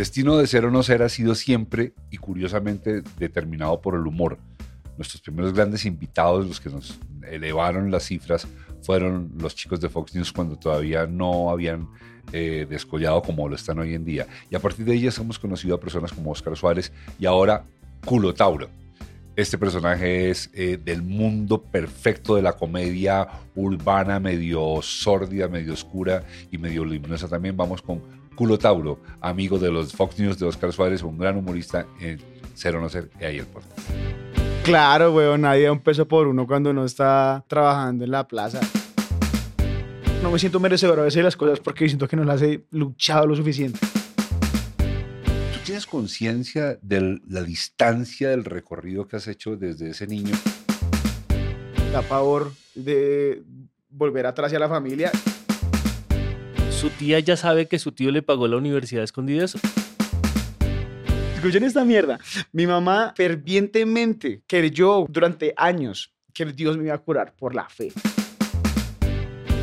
destino de ser o no ser ha sido siempre y curiosamente determinado por el humor. Nuestros primeros grandes invitados, los que nos elevaron las cifras, fueron los chicos de Fox News cuando todavía no habían eh, descollado como lo están hoy en día. Y a partir de ellos hemos conocido a personas como Oscar Suárez y ahora Culo Tauro. Este personaje es eh, del mundo perfecto de la comedia urbana, medio sórdida, medio oscura y medio luminosa. También vamos con Culo Tauro, amigo de los Fox News de Oscar Suárez, un gran humorista en Ser o No Ser, y ahí el podcast. Claro, weón, nadie da un peso por uno cuando uno está trabajando en la plaza. No me siento merecedor a veces de las cosas porque siento que no las he luchado lo suficiente. ¿Tú tienes conciencia de la distancia del recorrido que has hecho desde ese niño? Da pavor de volver atrás hacia la familia. Su tía ya sabe que su tío le pagó la universidad a escondidas. Escuchen esta mierda. Mi mamá fervientemente creyó durante años que Dios me iba a curar por la fe.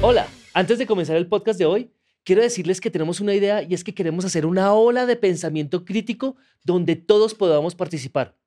Hola, antes de comenzar el podcast de hoy, quiero decirles que tenemos una idea y es que queremos hacer una ola de pensamiento crítico donde todos podamos participar.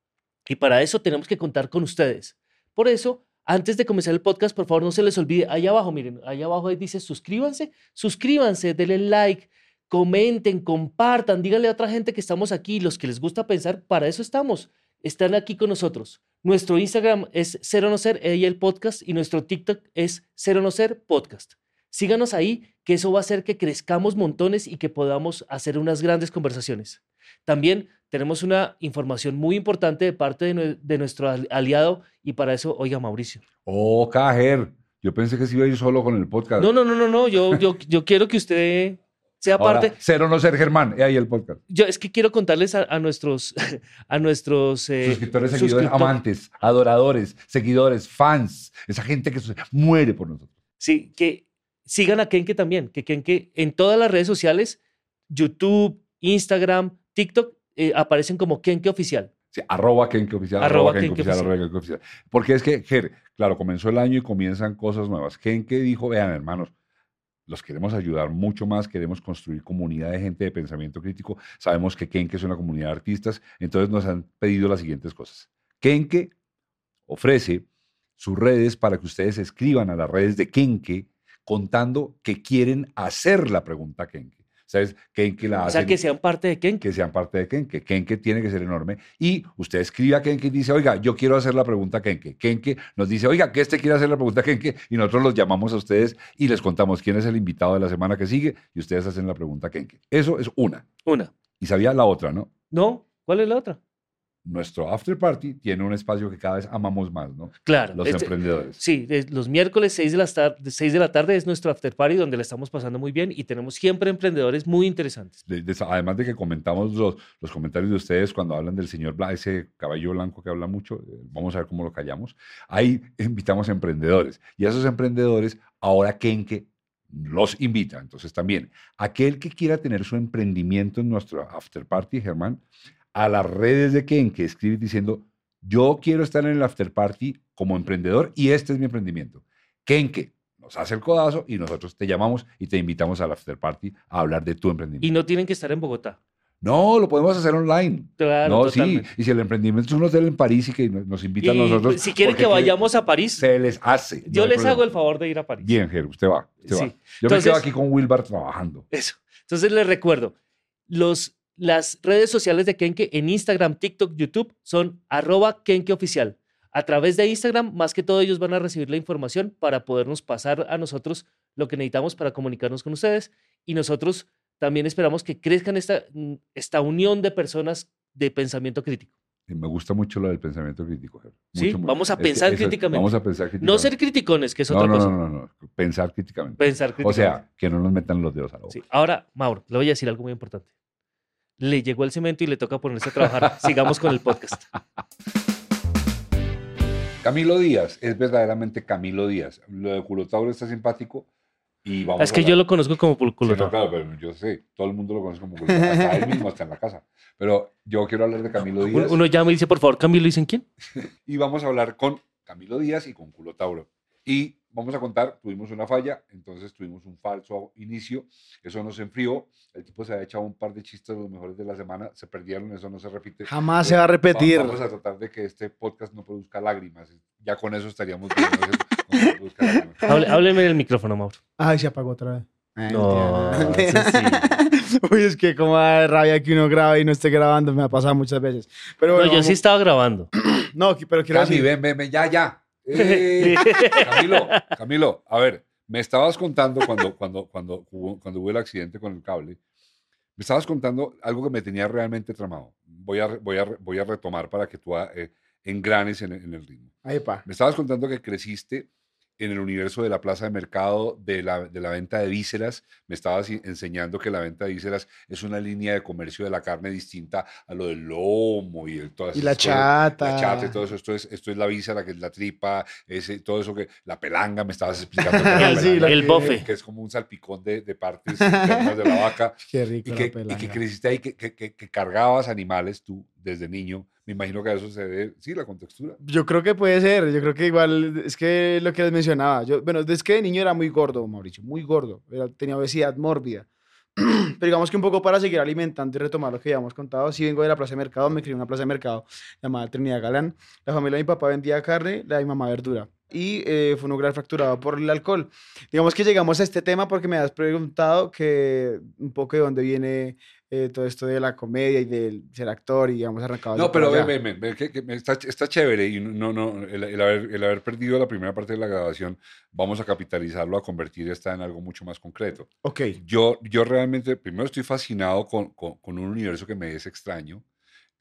Y para eso tenemos que contar con ustedes. Por eso, antes de comenzar el podcast, por favor no se les olvide, ahí abajo, miren, ahí abajo dice suscríbanse, suscríbanse, denle like, comenten, compartan, díganle a otra gente que estamos aquí, los que les gusta pensar, para eso estamos, están aquí con nosotros. Nuestro Instagram es Cero No Ser, y el podcast, y nuestro TikTok es Cero No Ser Podcast. Síganos ahí, que eso va a hacer que crezcamos montones y que podamos hacer unas grandes conversaciones. También tenemos una información muy importante de parte de, nuestro aliado y para eso, oiga Mauricio. Oh, Cajer, yo pensé que se iba a ir solo con el podcast. No, no, no, no, no, yo, yo, yo quiero que usted sea parte. Cero no ser Germán, ahí el podcast. Yo es que quiero contarles a, nuestros, a nuestros eh, suscriptores, seguidores, amantes, adoradores, seguidores, fans, esa gente que muere por nosotros. Sí, que sigan a Kenke también, que Kenke en todas las redes sociales, YouTube, Instagram, TikTok, eh, aparecen como Kenke Oficial. Sí, arroba Kenke Oficial, arroba, Kenke, oficial, Arroba Oficial. Porque es que, Ger, claro, comenzó el año y comienzan cosas nuevas. Kenke dijo, vean hermanos, los queremos ayudar mucho más, queremos construir comunidad de gente de pensamiento crítico. Sabemos que Kenke es una comunidad de artistas, entonces nos han pedido las siguientes cosas. Kenke ofrece sus redes para que ustedes escriban a las redes de Kenke contando que quieren hacer la pregunta Kenke. ¿Sabes? Kenke la O sea, que sean parte de Kenke. Que sean parte de Kenke. Kenke tiene que ser enorme. Y usted escribe a Kenke y dice, oiga, yo quiero hacer la pregunta Kenke. Kenke nos dice, oiga, que este quiere hacer la pregunta Kenke. Y nosotros los llamamos a ustedes y les contamos quién es el invitado de la semana que sigue y ustedes hacen la pregunta Kenke. Eso es una. Una. Y sabía la otra, ¿no? No. ¿Cuál es la otra? Nuestro after party tiene un espacio que cada vez amamos más, ¿no? Claro. Los emprendedores. Sí, los miércoles 6 de, la tarde, 6 de la tarde es nuestro after party donde la estamos pasando muy bien y tenemos siempre emprendedores muy interesantes. además de que comentamos los, los comentarios de ustedes cuando hablan del señor Bla, ese caballo blanco que habla mucho, eh, vamos a ver cómo lo callamos. Ahí invitamos a emprendedores y a esos emprendedores ahora Kenke los invita. Entonces también, aquel que quiera tener su emprendimiento en nuestro after party, Germán, a las redes de Ken que escribe diciendo, yo quiero estar en el after party como emprendedor y este es mi emprendimiento. Kenke nos hace el codazo y nosotros te llamamos y te invitamos al after party a hablar de tu emprendimiento. Y no tienen que estar en Bogotá. No, lo podemos hacer online. Claro, no, sí. Y si el emprendimiento es un hotel en París y que nos invitan a nosotros. Si quieren que vayamos a París. Se les hace. Yo les hago el favor de ir a París. Bien, Ger, usted va. Yo me quedo aquí con Wilbar trabajando. Eso. Entonces les recuerdo, los las redes sociales de Kenke en Instagram, TikTok, YouTube son arroba Kenke Oficial. A través de Instagram, más que todo ellos van a recibir la información para podernos pasar a nosotros lo que necesitamos para comunicarnos con ustedes. Y nosotros también esperamos que crezcan esta, mm, esta unión de personas de pensamiento crítico. me gusta mucho lo del pensamiento crítico. sí, vamos a pensar críticamente. vamos a pensar críticamente. No ser criticones, que es otra cosa. No, no, no, pensar críticamente. Pensar críticamente. O sea, que no nos metan los dedos a la boca. Ahora, Mauro, le voy a decir algo muy importante le llegó el cemento y le toca ponerse a trabajar. Sigamos con el podcast. Camilo Díaz, es verdaderamente Camilo Díaz. Lo de Culotauro está simpático y vamos Es que yo lo conozco como Culotauro. claro, pero yo sé, todo el mundo lo conoce como Culotauro. Hasta él mismo, está en la casa. Pero yo quiero hablar de Camilo Díaz. Uno llama y dice, por favor, Camilo, ¿dicen quién? y vamos a hablar con Camilo Díaz y con Culotauro. Y vamos a contar, tuvimos una falla, entonces tuvimos un falso inicio, eso nos enfrió, el tipo se ha echado un par de chistes los mejores de la semana, se perdieron, eso no se repite. Jamás se va a repetir. Vamos a tratar de que este podcast no produzca lágrimas, ya con eso estaríamos bien. no no Hábleme en el micrófono, Mauro. Ay, se apagó otra vez. Ay, No, eso Uy, es que como da rabia que uno graba y no esté grabando, me ha pasado muchas veces. Pero No, bueno, yo vamos- sí estaba grabando. No, pero quiero Cami, decir... ven, ven, ven, ya, ya. Eh, Camilo, Camilo, a ver, me estabas contando cuando, cuando, cuando, hubo, cuando hubo el accidente con el cable, me estabas contando algo que me tenía realmente tramado. Voy a, voy a, voy a retomar para que tú eh, engranes en, el- en el ritmo. Ahí, pa. Me estabas contando que creciste en el universo de la plaza de mercado, de la, de la venta de vísceras. Me estabas enseñando que la venta de vísceras es una línea de comercio de la carne distinta a lo del lomo y el, todas Y la cosas. chata. La chata y todo eso. Esto es, esto es la víscera, que es la tripa, ese, todo eso que... La pelanga, me estabas explicando. Sí, pelanga, El bofe. Que es como un salpicón de, de partes internas de la vaca. Qué rico Y la que, y que creciste ahí, que, que, que- que cargabas animales tú desde niño. Me imagino que eso se debe, sí, la contextura. Yo creo que puede ser, yo creo que igual, es que lo que les mencionaba, yo, bueno, desde que de niño era muy gordo, Mauricio, muy gordo, era- tenía obesidad mórbida. Pero digamos que un poco para seguir alimentando y retomar lo que ya hemos contado, si vengo de la plaza de mercado, me crié en una plaza de mercado llamada Trinidad Galán. La familia de mi papá vendía carne, la de mi mamá verdura. Y eh, fue un hogar fracturado por el alcohol. Digamos que llegamos a este tema porque me has preguntado que un poco de dónde viene eh, todo esto de la comedia y del ser actor y digamos arrancado. No, pero ven, ven, ven, que, que está, está chévere y no, no, el, el haber, el haber perdido la primera parte de la grabación, vamos a capitalizarlo, a convertir esta en algo mucho más concreto. Ok. Yo, yo realmente, primero estoy fascinado con, con, con un universo que me es extraño,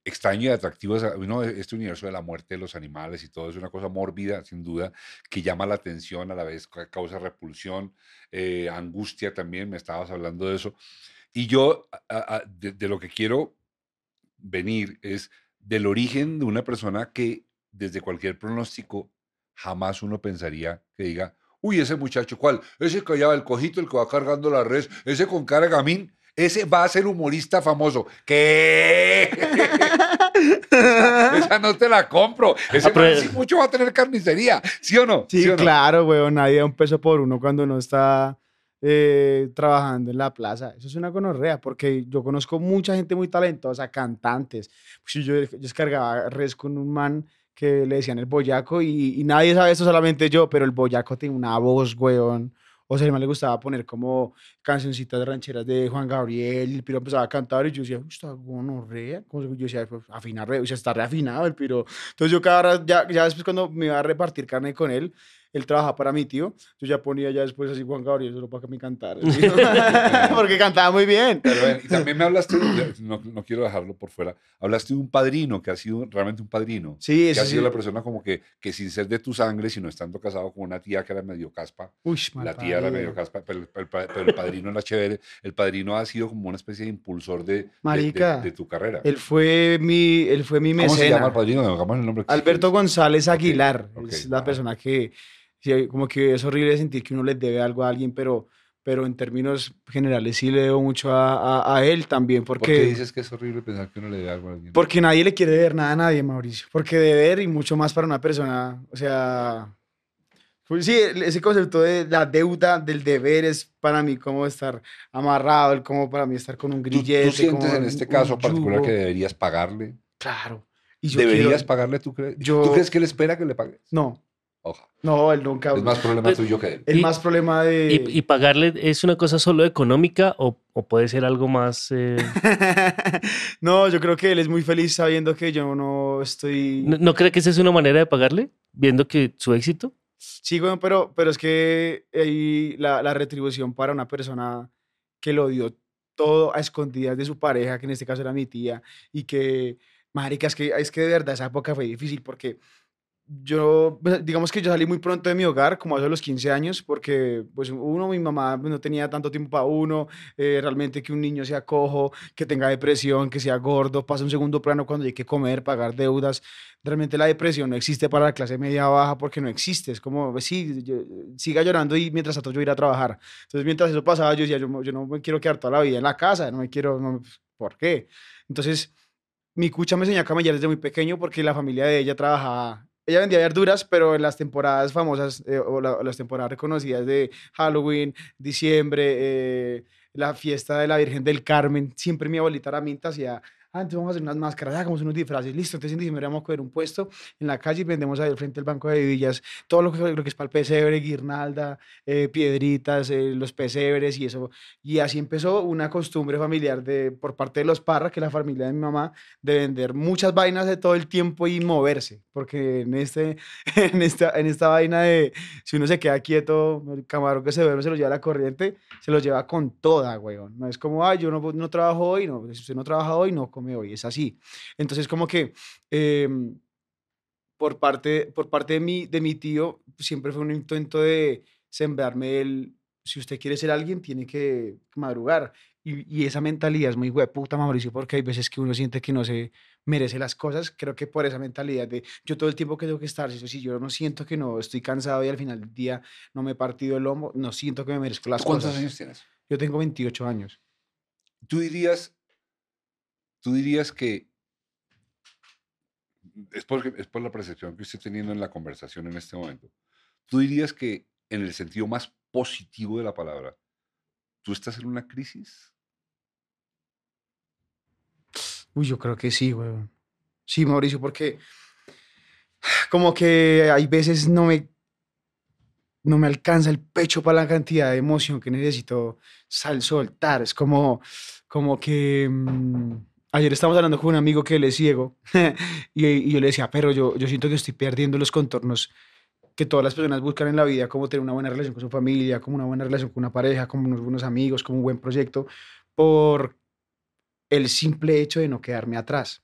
extraño y atractivo, es, ¿no? este universo de la muerte de los animales y todo es una cosa mórbida, sin duda, que llama la atención, a la vez ca- causa repulsión, eh, angustia también, me estabas hablando de eso. Y yo, a- a- de, de lo que quiero venir es del origen de una persona que desde cualquier pronóstico jamás uno pensaría que diga, uy, ese muchacho, ¿cuál? Ese que lleva el cojito, el que va cargando la res, ese con cara de gamín, ese va a ser humorista famoso. ¿Qué? esa, esa no te la compro. Ese Ah, man sí mucho va a tener carnicería, ¿sí o no? Sí, o no? claro, weón. Nadie da un peso por uno cuando uno está eh, trabajando en la plaza. Eso es una gonorrea, porque yo conozco mucha gente muy talentosa, cantantes. Pues yo, yo descargaba res con un man que le decían el boyaco y, y nadie sabe esto, solamente yo, pero el boyaco tiene una voz, weón. O sea, a le gustaba poner como cancioncitas rancheras de Juan Gabriel y el piro empezaba a cantar y yo decía, "Uy, está gonorrea. Como yo decía, pues, afinar, o sea, está reafinado el piro. Entonces yo cada ya, ya después cuando me iba a repartir carne con él, él trabajaba para mi tío, yo ya ponía ya después así Juan Gabriel solo para que me cantara. ¿sí? Porque cantaba muy bien. Pero y también me hablaste, no, no quiero dejarlo por fuera, hablaste de un padrino que ha sido realmente un padrino. Sí, que ha sido sí. la persona como que, que sin ser de tu sangre, sino estando casado con una tía que era medio caspa, Uy, la tía era medio caspa, pero, el- pero el pa- pero el padrino era chévere, el padrino ha sido como una especie de impulsor de, de- de- Marica, de, tu carrera. Él fue mi, él fue mi ¿Cómo se llama el padrino? El nombre. Alberto quieres. González Aguilar. ok, es la persona que, sí, como que es horrible sentir que uno le debe algo a alguien, pero, pero en términos generales sí le debo mucho a, a- a él también, ¿Por porque... qué dices que es horrible pensar que uno le debe algo a alguien? Porque nadie le quiere deber nada a nadie, Mauricio. Porque deber y mucho más para una persona, o sea, pues sí, ese concepto de la deuda, del deber es para mí como estar amarrado, el como para mí estar con un ¿Tú, grillete. tú sientes como en un- este un caso particular yugo. que deberías pagarle? Claro. Y yo ¿Deberías quiero- pagarle? ¿tú crees? yo- ¿Tú crees que él espera que le pagues? No, No, él nunca. Es más problema Pues- tuyo que él. el Y- más problema de... ¿Y, y pagarle es una cosa solo económica o, o puede ser algo más... eh, no, yo creo que él es muy feliz sabiendo que yo no estoy... ¿no, no cree que esa es una manera de pagarle? Viendo que su éxito. Sí, güey, pero, pero es que ahí la, la retribución para una persona que lo dio todo a escondidas de su pareja, que en este caso era mi tía, y que, marica, es que, es que de verdad esa época fue difícil porque yo, pues, digamos que yo salí muy pronto de mi hogar, como hace los 15 años, porque pues uno, mi mamá pues, no tenía tanto tiempo para uno, eh, realmente que un niño sea cojo, que tenga depresión, que sea gordo, pasa un segundo plano cuando hay que comer, pagar deudas. Realmente la depresión no existe para la clase media baja porque no existe, es como, pues, sí, yo- siga llorando y mientras tanto yo ir a trabajar. Entonces mientras eso pasaba yo decía, yo, yo no me quiero quedar toda la vida en la casa, no me quiero, no, ¿por qué? Entonces mi cucha me enseñó a camellar desde muy pequeño porque la familia de ella trabajaba ella vendía verduras, pero en las temporadas famosas eh, o, la- o las temporadas reconocidas de Halloween, diciembre, eh, la fiesta de la Virgen del Carmen, siempre mi abuelita Raminta hacía, ah, entonces vamos a hacer unas máscaras, hagamos unos disfraces, listo, entonces en diciembre vamos a coger un puesto en la calle y vendemos ahí al frente del Banco de Villas todo lo que, lo que es para el pesebre, guirnalda, eh, piedritas, eh, los pesebres y eso. Y así empezó una costumbre familiar de, por parte de los Parra, que es la familia de mi mamá, de vender muchas vainas de todo el tiempo y moverse, porque en, este, en, esta, en esta vaina de si uno se queda quieto, el camarón que se duerme se lo lleva la corriente, se lo lleva con toda, weón. No es como, ay, yo no, no trabajo hoy, no, si usted no trabaja hoy, no come hoy, es así. Entonces, como que em, por parte, por parte de, mi, de mi tío, siempre fue un intento de sembrarme el, si usted quiere ser alguien, tiene que madrugar. Y, y esa mentalidad es muy hueputa, Mauricio, porque hay veces que uno siente que no se merece las cosas. Creo que por esa mentalidad de yo todo el tiempo que tengo que estar, si, si yo no siento que no estoy cansado y al final del día no me he partido el lomo, no siento que me merezco las ¿Cuántos cosas. años tienes? Yo tengo 28 años. Tú dirías, tú dirías que es por, la percepción que estoy teniendo en la conversación en este momento. Tú dirías que en el sentido más positivo de la palabra, tú estás en una crisis. Uy, yo creo que sí, weón. Sí, Mauricio, porque como que hay veces no me, no me alcanza el pecho para la cantidad de emoción que necesito sal soltar. Es como, como que mm, ayer estábamos hablando con un amigo que él es ciego y, y yo le decía, pero yo, yo siento que estoy perdiendo los contornos que todas las personas buscan en la vida, como tener una buena relación con su familia, como una buena relación con una pareja, como unos buenos amigos, como un buen proyecto, por el simple hecho de no quedarme atrás,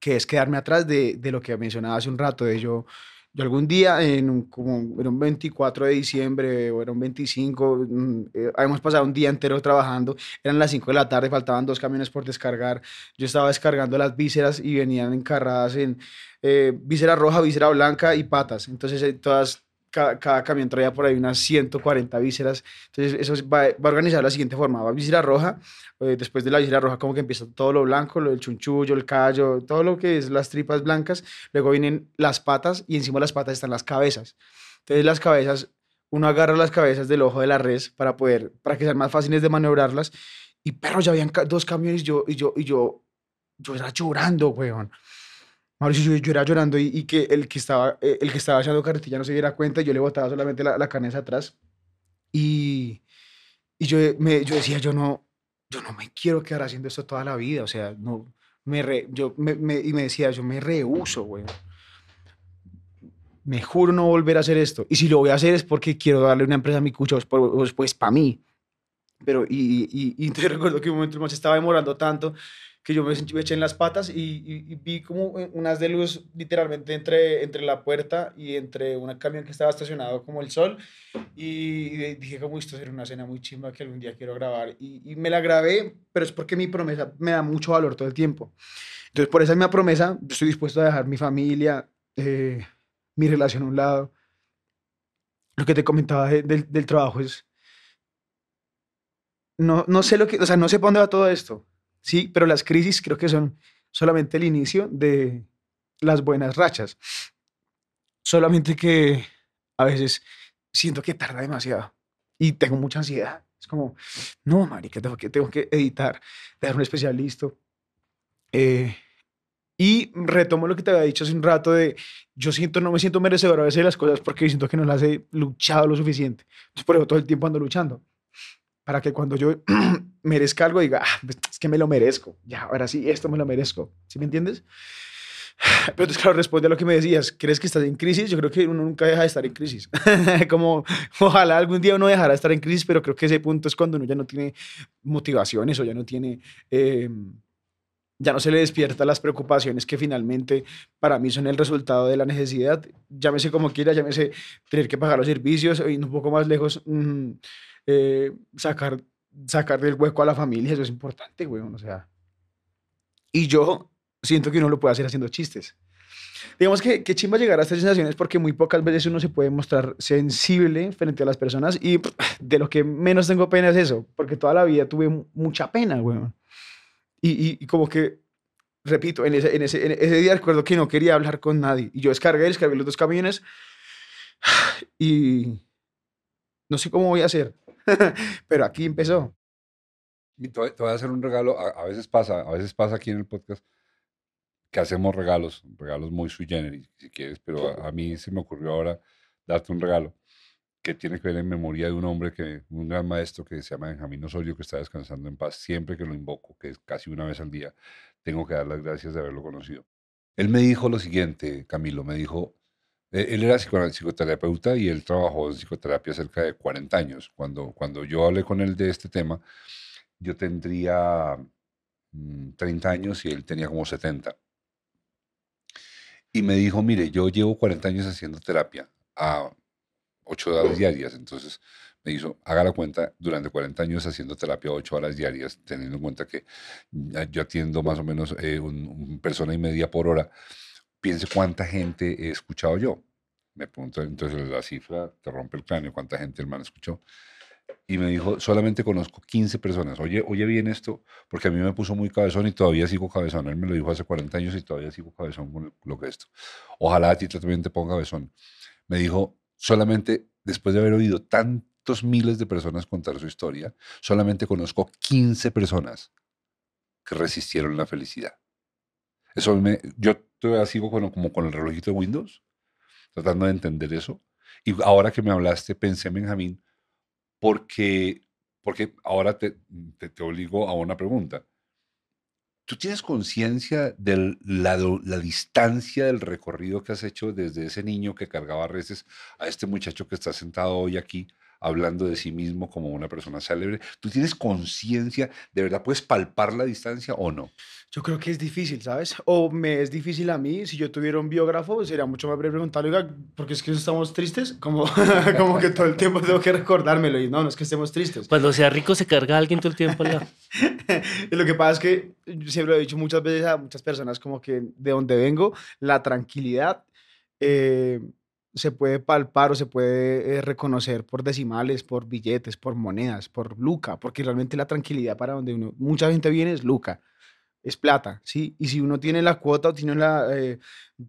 que es quedarme atrás de, de lo que mencionaba hace un rato, de yo, yo algún día, en como era un 24 de diciembre o era un 25, mm, eh, habíamos pasado un día entero trabajando, eran las 5 de la tarde, faltaban dos camiones por descargar, yo estaba descargando las vísceras y venían encarradas en eh, víscera roja, víscera blanca y patas, entonces eh, todas... Cada, cada camión traía por ahí unas 140 vísceras. Entonces, eso es- va, va organizado de la siguiente forma. Va víscera roja, eh, después de la víscera roja como que empieza todo lo blanco, lo del chunchullo, el callo, todo lo que es las tripas blancas, luego vienen las patas y encima de las patas están las cabezas. Entonces las cabezas, uno agarra las cabezas del ojo de la res para poder, para que sean más fáciles de maniobrarlas y pero ya habían dos camiones y yo, y yo, y yo, yo era llorando, weón. Mauricio, yo, yo era llorando y, y que el que estaba, eh, el que estaba echando carretilla no se diera cuenta, yo le botaba solamente la, la carne hacia atrás y, y yo, me, yo decía, yo no, yo no me quiero quedar haciendo esto toda la vida, o sea, no, me re- yo me, me- y me decía, yo me rehuso, güey. Me juro no volver a hacer esto. Y si lo voy a hacer es porque quiero darle una empresa a mi cucho, pues, pues para mí. Pero, y, y, y te recuerdo que un momento más estaba demorando tanto que yo me, me eché en las patas y, y- y vi como unas de luz literalmente entre, entre la puerta y entre un camión que estaba estacionado como el sol y de- dije como esto será una escena muy chimba que algún día quiero grabar y, y me la grabé, pero es porque mi promesa me da mucho valor todo el tiempo. Entonces por esa misma promesa yo estoy dispuesto a dejar mi familia, eh, mi relación a un lado. Lo que te comentaba de- del, del trabajo es, no, no sé lo que, o sea, no sé para dónde va todo esto, sí, pero las crisis creo que son solamente el inicio de las buenas rachas. Solamente que a veces siento que tarda demasiado y tengo mucha ansiedad. Es como, no, marica, tengo que, tengo que editar, dejar un especial listo. Eh, y retomo lo que te había dicho hace un rato de, yo siento, no me siento merecedor a veces de las cosas porque siento que no las he luchado lo suficiente. Por eso todo el tiempo ando luchando. Para que cuando yo merezca algo diga, ah, pues, es que me lo merezco. Ya, ahora sí, esto me lo merezco. ¿Sí me entiendes? Pero entonces, claro, responde a lo que me decías. ¿Crees que estás en crisis? Yo creo que uno nunca deja de estar en crisis. Como, ojalá algún día uno dejara de estar en crisis, pero creo que ese punto es cuando uno ya no tiene motivaciones o ya no tiene... eh, ya no se le despierta las preocupaciones que finalmente para mí son el resultado de la necesidad. Llámese como quiera, llámese tener que pagar los servicios, y un poco más lejos, mm, eh, sacar, sacar del hueco a la familia, eso es importante, weón, o sea. Y yo siento que uno lo puede hacer haciendo chistes. Digamos que, que chimba llegar a estas sensaciones porque muy pocas veces uno se puede mostrar sensible frente a las personas y de lo que menos tengo pena es eso, porque toda la vida tuve mu- mucha pena, weón. Y, y, y como que repito, en ese, en, ese, en ese día recuerdo que no quería hablar con nadie. Y yo descargué, descargué los dos camiones y no sé cómo voy a hacer, pero aquí empezó. Y te, voy a hacer un regalo. A, a veces pasa, a veces pasa aquí en el podcast que hacemos regalos, regalos muy sui generis, si quieres, pero a, a mí se me ocurrió ahora darte un regalo que tiene que ver en memoria de un hombre que, un gran maestro que se llama Benjamín Osorio, que está descansando en paz. Siempre que lo invoco, que es casi una vez al día, tengo que dar las gracias de haberlo conocido. Él me dijo lo siguiente, Camilo, me dijo, él era psico- psicoterapeuta y él trabajó en psicoterapia cerca de 40 años. Cuando, cuando yo hablé con él de este tema, yo tendría mm, 30 años y él tenía como 70. Y me dijo, mire, yo llevo 40 años haciendo terapia a 8 horas diarias. Entonces me hizo, haga la cuenta, durante 40 años haciendo terapia 8 horas diarias, teniendo en cuenta que yo atiendo más o menos eh, un, un persona y media por hora. Piense cuánta gente he escuchado yo. Me pregunto, entonces la cifra te rompe el cráneo, cuánta gente el man escuchó. Y me dijo, solamente conozco 15 personas. Oye, oye bien esto, porque a mí me puso muy cabezón y todavía sigo cabezón. Él me lo dijo hace 40 años y todavía sigo cabezón con lo que es esto. Ojalá a ti también te ponga cabezón. Me dijo, solamente después de haber oído tantos miles de personas contar su historia, solamente conozco 15 personas que resistieron la felicidad. Eso me, yo todavía sigo con, como con el relojito de Windows, tratando de entender eso. Y ahora que me hablaste, pensé, Benjamín, porque, porque ahora te, te, te obligo a una pregunta. ¿Tú tienes conciencia de la, la, distancia del recorrido que has hecho desde ese niño que cargaba reses a este muchacho que está sentado hoy aquí hablando de sí mismo como una persona célebre? ¿Tú tienes conciencia? ¿De verdad puedes palpar la distancia o no? Yo creo que es difícil, ¿sabes? O me es difícil a mí. Si yo tuviera un biógrafo, sería mucho más breve preguntarle, oiga, ¿por qué es que estamos tristes? Como, como que todo el tiempo tengo que recordármelo. Y no, no es que estemos tristes. Cuando sea rico, se carga a alguien todo el tiempo. y lo que pasa es que yo siempre lo he dicho muchas veces a muchas personas, como que de donde vengo, la tranquilidad eh, se puede palpar o se puede eh, reconocer por decimales, por billetes, por monedas, por luca, porque realmente la tranquilidad para donde uno, mucha gente viene es luca es plata, ¿sí? Y si uno tiene la cuota o tiene la, eh,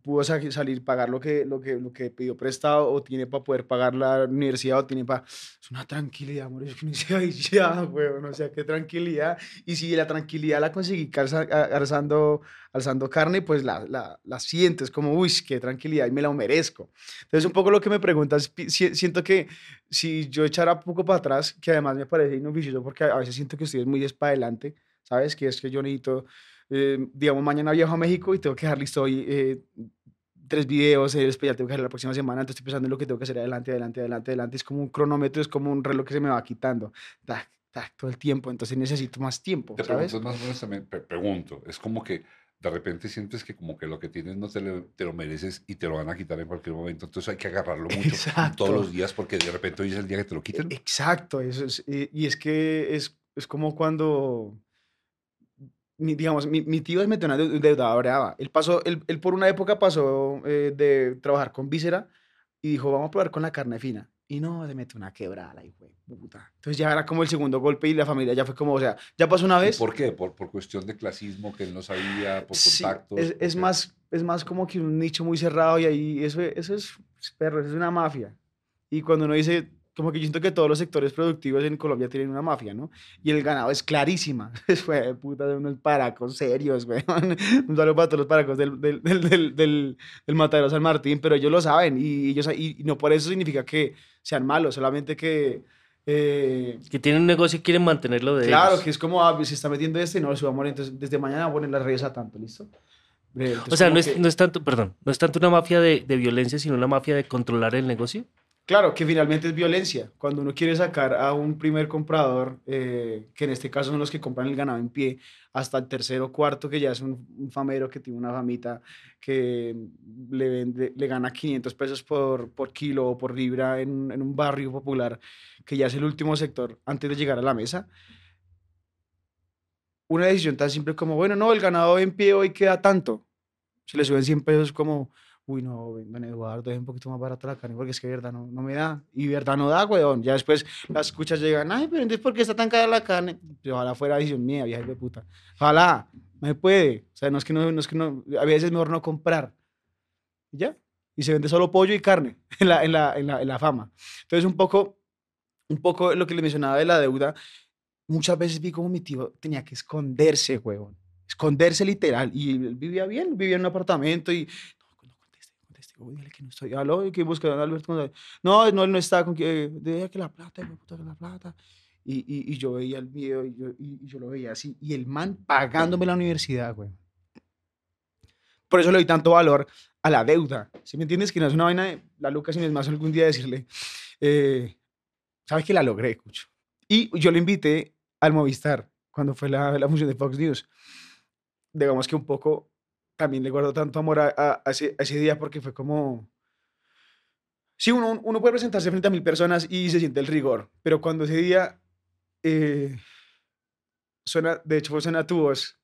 pudo sa- salir, pagar lo que, lo, que, lo que pidió prestado o tiene para poder pagar la universidad o tiene para... Es una tranquilidad, amor. Es que dice, ay, ya, weón, o sea, qué tranquilidad. Y si la tranquilidad la conseguí calza- alzando, alzando carne, pues la, la, la sientes como, uy, qué tranquilidad y me la merezco. Entonces, un poco lo que me preguntas, siento que si yo echara un poco para atrás, que además me parece inoficioso porque a veces siento que estoy muy es para adelante, ¿sabes? Que es que yo necesito, eh, digamos, mañana viajo a México y tengo que dejar listo hoy eh, tres videos, eh, después ya tengo que hacer la próxima semana, entonces estoy pensando en lo que tengo que hacer adelante, adelante, adelante, adelante. Es como un cronómetro, es como un reloj que se me va quitando, tac, tac, todo el tiempo, entonces necesito más tiempo, Te ¿sabes? pregunto más o menos también, pre- pregunto, es como que de repente sientes que como que lo que tienes no te lo, te lo mereces y te lo van a quitar en cualquier momento, entonces hay que agarrarlo mucho Exacto. todos los días porque de repente hoy es el día que te lo quiten. Exacto, eso es, eh, y es que es, es como cuando, mi- digamos, mi, mi tío es deuda brava. Él, pasó, él, él por una época pasó eh, de trabajar con víscera y dijo, vamos a probar con la carne fina. Y no, se metió una quebrada, la hijo de puta. Entonces ya era como el segundo golpe y la familia ya fue como, o sea, ya pasó una ¿Y vez. ¿Por qué? Por, por cuestión de clasismo que él no sabía, por Sí, contactos. es, ¿por es más, es más como que un nicho muy cerrado y ahí eso, eso es, perro, eso es una mafia. Y cuando uno dice, como que yo siento que todos los sectores productivos en Colombia tienen una mafia, ¿no? Y el ganado es clarísima. Es fue de puta de unos paracos serios, güey. Un saludo para todos los paracos del, del, del, del, Matadero San Martín, pero ellos lo saben y, ellos, y, y no por eso significa que sean malos, solamente que... eh, Que tienen un negocio y quieren mantenerlo de Claro, ellos. que es como, ah, se está metiendo este, no, se va a morir, entonces desde mañana voy a poner las redes a tanto, ¿listo? O entonces sea, como no es, que- no es tanto, perdón, no es tanto una mafia de, de violencia, sino una mafia de controlar el negocio. Claro, que finalmente es violencia. Cuando uno quiere sacar a un primer comprador, eh, que en este caso son los que compran el ganado en pie, hasta el tercero cuarto, que ya es un, un famero que tiene una famita que le, vende, le gana 500 pesos por, por kilo o por libra en, en un barrio popular, que ya es el último sector antes de llegar a la mesa. Una decisión tan simple como, bueno, no, el ganado en pie hoy queda tanto. Se le suben 100 pesos como, uy, no, don Eduardo, deje un poquito más barata la carne porque es que verdad no, no me da. Y verdad no da, weón. Ya después las escuchas llegan, ay, pero entonces, ¿por qué está tan cara la carne? Yo, ojalá fuera visión mía, vieja de puta. Ojalá, no se puede. O sea, no es que no, no es que no, a veces es mejor no comprar. Ya. Y se vende solo pollo y carne en la, en la, en la, en la fama. Entonces, un poco, un poco lo que le mencionaba de la deuda, muchas veces vi como mi tío tenía que esconderse, huevón. Esconderse literal. Y él vivía bien, vivía en un apartamento y... No, no conteste, no conteste. Uy, dile que no estoy. Aló, ¿y que busca a Alberto? No, no, él no está con que... Deja que la plata, puta, que la plata. Y, y, y yo veía el video y yo, y, yo lo veía así. Y el man pagándome la universidad, güey. Por eso le doy tanto valor a la deuda. Si me entiendes? Que no es una vaina de la Lucas, sino es más algún día decirle, eh, ¿sabes que la logré, Cucho? Y yo le invité al Movistar cuando fue la, la función de Fox News. Digamos que un poco también le guardo tanto amor a, a- a ese, a ese día porque fue como... Sí, uno, uno puede presentarse frente a mil personas y se siente el rigor, pero cuando ese día eh, suena, de hecho, suena tu voz,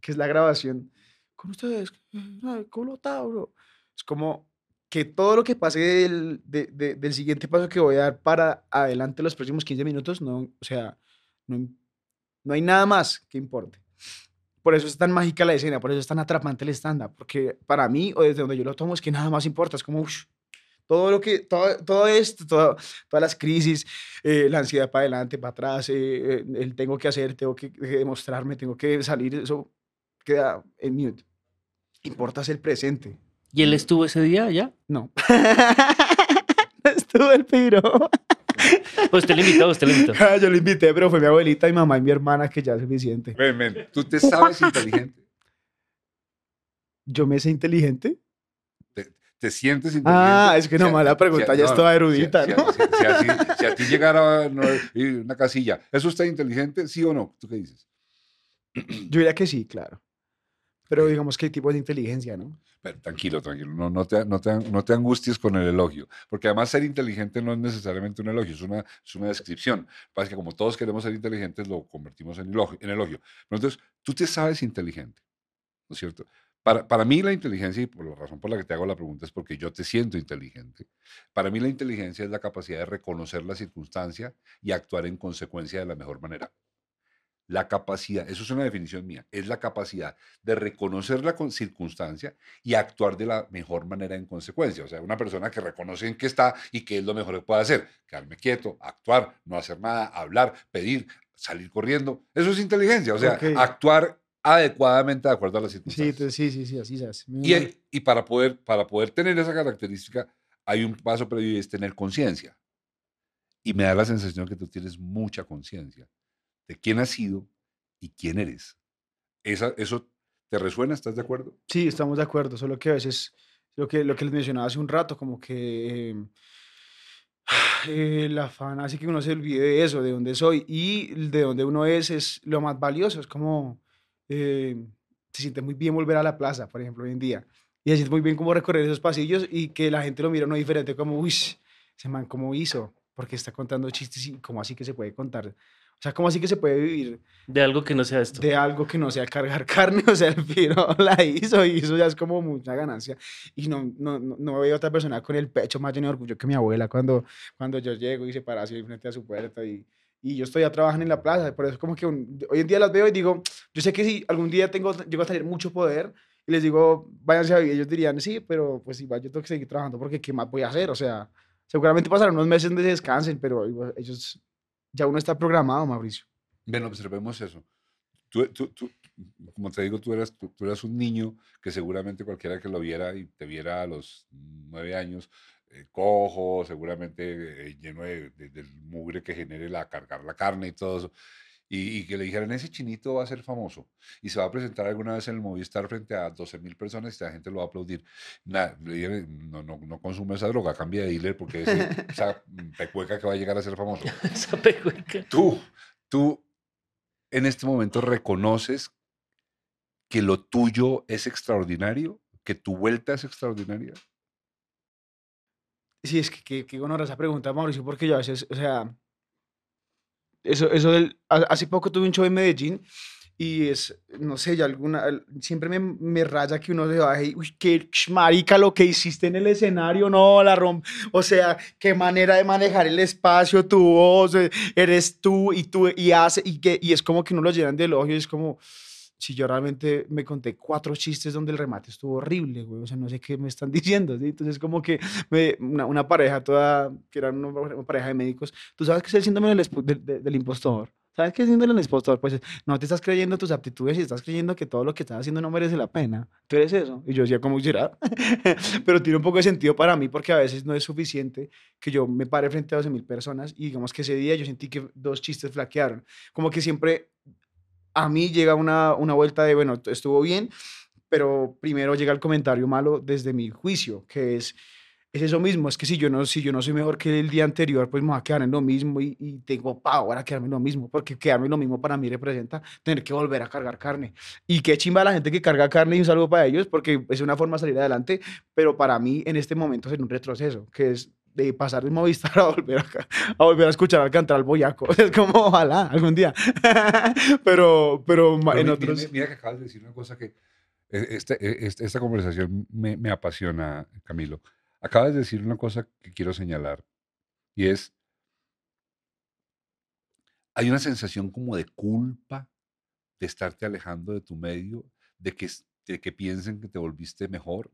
que es la grabación, con ustedes, ay, culo Tauro. Es como que todo lo que pase del, de- de- del siguiente paso que voy a dar para adelante los próximos 15 minutos, no, o sea, no, no hay nada más que importe. Por eso es tan mágica la escena, por eso es tan atrapante el stand-up, porque para mí, o desde donde yo lo tomo, es que nada más importa, es como, uff, todo lo que, todo, todo esto, todo- todas las crisis, eh, la ansiedad para adelante, para atrás, eh, eh, el tengo que hacer, tengo que, que demostrarme, tengo que salir, eso queda en mute. Importa es el presente. ¿Y él estuvo ese día allá? No. Estuvo el piro. Pues usted le invitó, usted le invitó. Ah, Yo lo invité, pero fue mi abuelita, mi mamá y mi hermana, que ya es suficiente. Ven, ven, ¿Tú te sabes inteligente? ¿Yo me sé inteligente? ¿Te sientes inteligente? Ah, es que Si a- nomás la pregunta ya es toda erudita, si ¿no? Si, si a ti- si a ti llegara no, una casilla, ¿eso está inteligente? ¿Sí o no? ¿Tú qué dices? Yo diría que sí, claro. Pero digamos que hay tipos de inteligencia, ¿no? Pero tranquilo, tranquilo, no, no, te, no, te, no te angusties con el elogio, porque además ser inteligente no es necesariamente un elogio, es una, es una descripción. Pasa que como todos queremos ser inteligentes, lo convertimos en elogio. En elogio. Pero entonces, tú te sabes inteligente, ¿no es cierto? Para, para mí la inteligencia, y por la razón por la que te hago la pregunta, es porque yo te siento inteligente. Para mí la inteligencia es la capacidad de reconocer la circunstancia y actuar en consecuencia de la mejor manera. La capacidad, eso es una definición mía, es la capacidad de reconocer la circunstancia y actuar de la mejor manera en consecuencia. O sea, una persona que reconoce en qué está y qué es lo mejor que puede hacer. Quedarme quieto, actuar, no hacer nada, hablar, pedir, salir corriendo. Eso es inteligencia. O sea, actuar adecuadamente de acuerdo a las circunstancias. sí, sí, sí, así se hace. Y, el- y para, poder, para poder tener esa característica, hay un paso previo y es tener conciencia. Y me da la sensación que tú tienes mucha conciencia de quién has sido y quién eres. Esa, ¿Eso te resuena? ¿Estás de acuerdo? Sí, estamos de acuerdo, solo que a veces lo que, lo que les mencionaba hace un rato, como que eh, eh, el afán así que uno se olvide de eso, de dónde soy y de dónde uno es, es lo más valioso, es como eh, se siente muy bien volver a la plaza, por ejemplo, hoy en día, y se siente muy bien como recorrer esos pasillos y que la gente lo mira no diferente, como, uy, ese man, ¿cómo hizo? Porque está contando chistes y cómo así que se puede contar, o sea, ¿cómo así que se puede vivir De algo que no sea esto. de algo que no sea cargar carne, o sea, el piro la hizo y eso ya es como mucha ganancia. Y no, no, no, no veo otra persona con el pecho más lleno de orgullo que mi abuela cuando, cuando yo llego y se para así frente a su puerta y, y yo estoy ya trabajando en la plaza, por eso como que un- hoy en día las veo y digo, yo sé que si algún día tengo, llego a tener mucho poder y les digo, váyanse a vivir, ellos dirían, sí, pero pues igual yo tengo que seguir trabajando porque ¿qué más voy a hacer? O sea, seguramente pasarán unos meses donde se descansen, pero ellos, ya uno está programado, Mauricio. Ven, observemos eso. Tú, tú- tú- como te digo, tú eras, tú, eras un niño que seguramente cualquiera que lo viera y te viera a los nueve años, eh, cojo, seguramente eh, lleno de- del mugre que genere la cargar la carne y todo eso, y, y que le dijeran, ese chinito va a ser famoso y se va a presentar alguna vez en el Movistar frente a 12 mil personas y la gente lo va a aplaudir. Nada, le dijeron, no, no, no consume esa droga, cambia de dealer porque ese- esa pecueca que va a llegar a ser famoso Esa pecueca. tú, tú en este momento reconoces que lo tuyo es extraordinario, que tu vuelta es extraordinaria. Sí, es que qué honor esa pregunta, Mauricio, porque yo a veces, o sea, eso, eso del, ha- hace poco tuve un show en Medellín y es, no sé, ya alguna, siempre me, me raya que uno se baje y, uy, qué marica lo que hiciste en el escenario, no, la romp, o sea, qué manera de manejar el espacio, tu voz, eh, eres tú y tú, y hace, y, que, y es como que uno lo llenan de elogio, es como, si yo realmente me conté cuatro chistes donde el remate estuvo horrible, güey, o sea, no sé qué me están diciendo, ¿sí? Entonces, como que me, una, una, pareja toda, que era una, pareja de médicos, tú sabes que es el síndrome del, del impostor, ¿Sabes qué es síndrome del impostor? Pues no te estás creyendo tus aptitudes y estás creyendo que todo lo que estás haciendo no merece la pena. Tú eres eso. Y yo decía, ¿cómo será? Pero tiene un poco de sentido para mí porque a veces no es suficiente que yo me pare frente a 12 mil personas y digamos que ese día yo sentí que dos chistes flaquearon. Como que siempre a mí llega una, una vuelta de, bueno, estuvo bien, pero primero llega el comentario malo desde mi juicio, que es es eso mismo, es que si yo no, si yo no soy mejor que el día anterior, pues me voy a quedar en lo mismo y, y tengo power a quedarme en lo mismo, porque quedarme en lo mismo para mí representa tener que volver a cargar carne. Y qué chimba la gente que carga carne y un saludo para ellos, porque es una forma de salir adelante, pero para mí en este momento es un retroceso, que es de pasar de Movistar a volver a, a volver a escuchar al cantar al boyaco. Es como, ojalá, algún día. pero, pero, pero en mira, otros... Mira, que acabas de decir una cosa que e, este, e, este, esta conversación me, me apasiona, Camilo. Acabas de decir una cosa que quiero señalar y es, hay una sensación como de culpa de estarte alejando de tu medio, de que, de que piensen que te volviste mejor,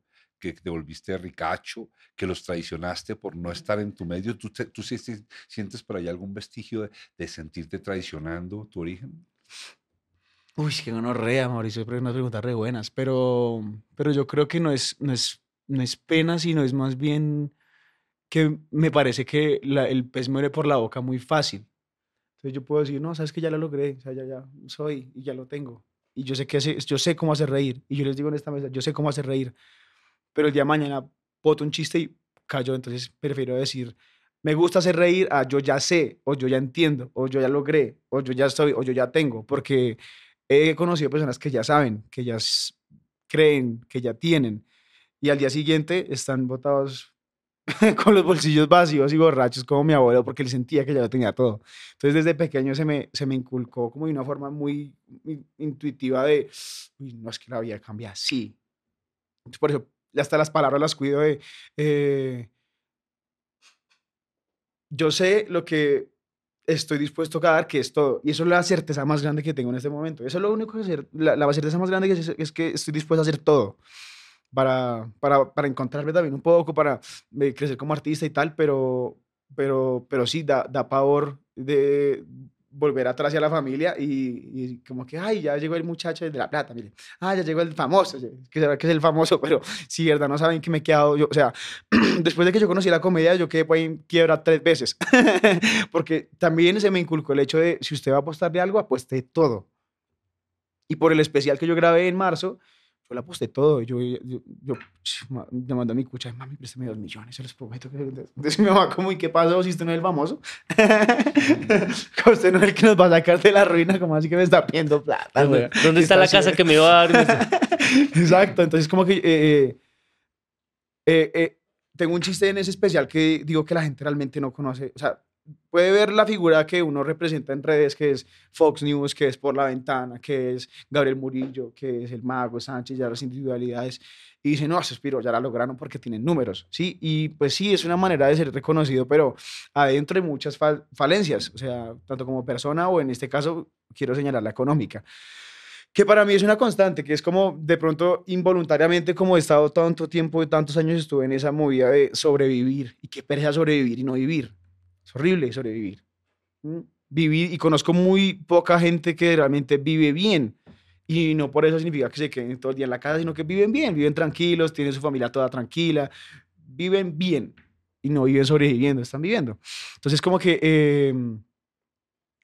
que te volviste ricacho, que los traicionaste por no estar en tu medio. ¿Tú, tú sientes por ahí algún vestigio de, de sentirte traicionando tu origen? Uy, que no rea, Mauricio, pero unas preguntas re buenas, pero, pero yo creo que no es, no es no es pena, sino es más bien que me parece que la, el pez muere por la boca muy fácil. Entonces yo puedo decir, no, sabes que ya lo logré, o sea, ya, ya soy y ya lo tengo. Y yo sé, que hace, yo sé cómo hacer reír. Y yo les digo en esta mesa, yo sé cómo hacer reír. Pero el día de mañana boto un chiste y cayó. Entonces prefiero decir, me gusta hacer reír a yo ya sé, o yo ya entiendo, o yo ya logré, o yo ya estoy, o yo ya tengo. Porque he conocido personas que ya saben, que ya creen, que ya tienen y al día siguiente están botados con los bolsillos vacíos y borrachos como mi abuelo porque él sentía que ya lo tenía todo. Entonces desde pequeño se me, se me inculcó como de una forma muy, intuitiva de, no es que la vida cambia así. Por eso hasta las palabras las cuido eh, yo sé lo que estoy dispuesto a dar, que es todo. Y eso es la certeza más grande que tengo en este momento. Eso es lo único que hacer, la, la certeza más grande que es, es que estoy dispuesto a hacer todo para, para, para encontrarme también un poco, para eh, crecer como artista y tal, pero, pero, pero sí, da, da pavor de volver atrás hacia la familia y, y, como que, ay, ya llegó el muchacho de La Plata, mire, ah, ya llegó el famoso, que será que es el famoso, pero si verdad no saben que me he quedado, yo, o sea, después de que yo conocí la comedia, yo quedé en quiebra tres veces, porque también se me inculcó el hecho de, si usted va a apostar de algo, apueste todo. Y por el especial que yo grabé en marzo, yo la aposté todo. Yo, yo, yo, yo mandé a mi cucha, mami, préstame dos millones, se los prometo. Que... Entonces mi mamá, como, ¿y qué pasó si usted no es el famoso? usted no es el que nos va a sacar de la ruina, como así que me está pidiendo plata. ¿Dónde, ¿dónde está, la casa que me va a dar? Exacto, entonces como que... Eh, eh, eh, tengo un chiste en ese especial que digo que la gente realmente no conoce. O sea, puede ver la figura que uno representa en redes, que es Fox News, que es Por la Ventana, que es Gabriel Murillo, que es el Mago Sánchez, ya las individualidades, y dice, no, suspiro, ya la lograron porque tienen números, ¿sí? Y pues sí, es una manera de ser reconocido, pero adentro hay muchas falencias, o sea, tanto como persona o en este caso quiero señalar la económica que para mí es una constante, que es como de pronto involuntariamente, como he estado tanto tiempo y tantos años estuve en esa movida de sobrevivir y qué pereza sobrevivir y no vivir. Es horrible sobrevivir. Vivir, y conozco muy poca gente que realmente vive bien. Y no por eso significa que se queden todo el día en la casa, sino que viven bien, viven tranquilos, tienen su familia toda tranquila, viven bien y no viven sobreviviendo, están viviendo. Entonces, como que em,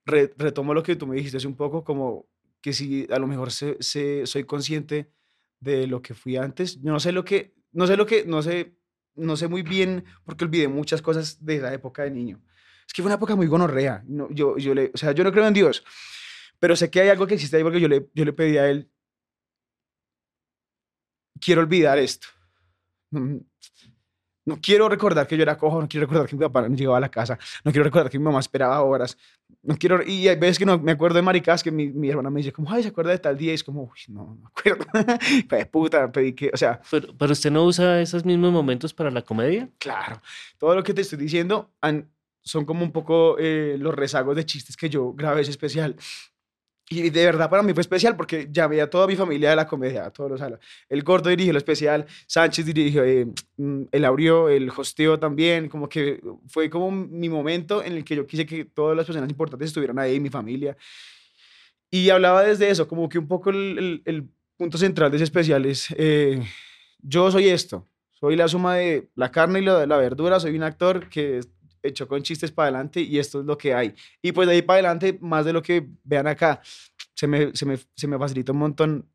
retomo lo que tú me dijiste hace un poco, como que si a lo mejor soy consciente de lo que fui antes, yo no sé lo que, no sé lo que, no sé, no sé muy bien porque olvidé muchas cosas de esa época de niño. Es que fue una época muy gonorrea. No, yo, yo le, o sea, yo no creo en Dios, pero sé que hay algo que existe ahí porque yo le, yo le pedí a él, quiero olvidar esto. No quiero recordar que yo era cojo, no quiero recordar que mi papá no llegaba a la casa, no quiero recordar que mi mamá esperaba horas, no quiero, y hay veces que no me acuerdo de maricas que mi, mi hermana me dice como, ay, ¿se acuerda de tal día? Y es como, uy, no, no me acuerdo, pues puta, pedí que, o sea, Pero, pero usted no usa esos mismos momentos para la comedia. claro, todo lo que te estoy diciendo han- son como un poco eh, los rezagos de chistes que yo grabé ese especial. Y de verdad para mí fue especial porque llamé a toda mi familia de la comedia, a todos los salas. El Gordo dirigió el especial, Sánchez dirigió, eh, mm, el abrió, el hosteó también, como que fue como mi momento en el que yo quise que todas las personas importantes estuvieran ahí, mi familia. Y hablaba desde eso, como que un poco el, el- el punto central de ese especial es, eh, yo soy esto, soy la suma de la carne y la, la verdura, soy un actor que echó con chistes para adelante y esto es lo que hay. Y pues de ahí para adelante, más de lo que vean acá, se me, se me, se me facilita un montón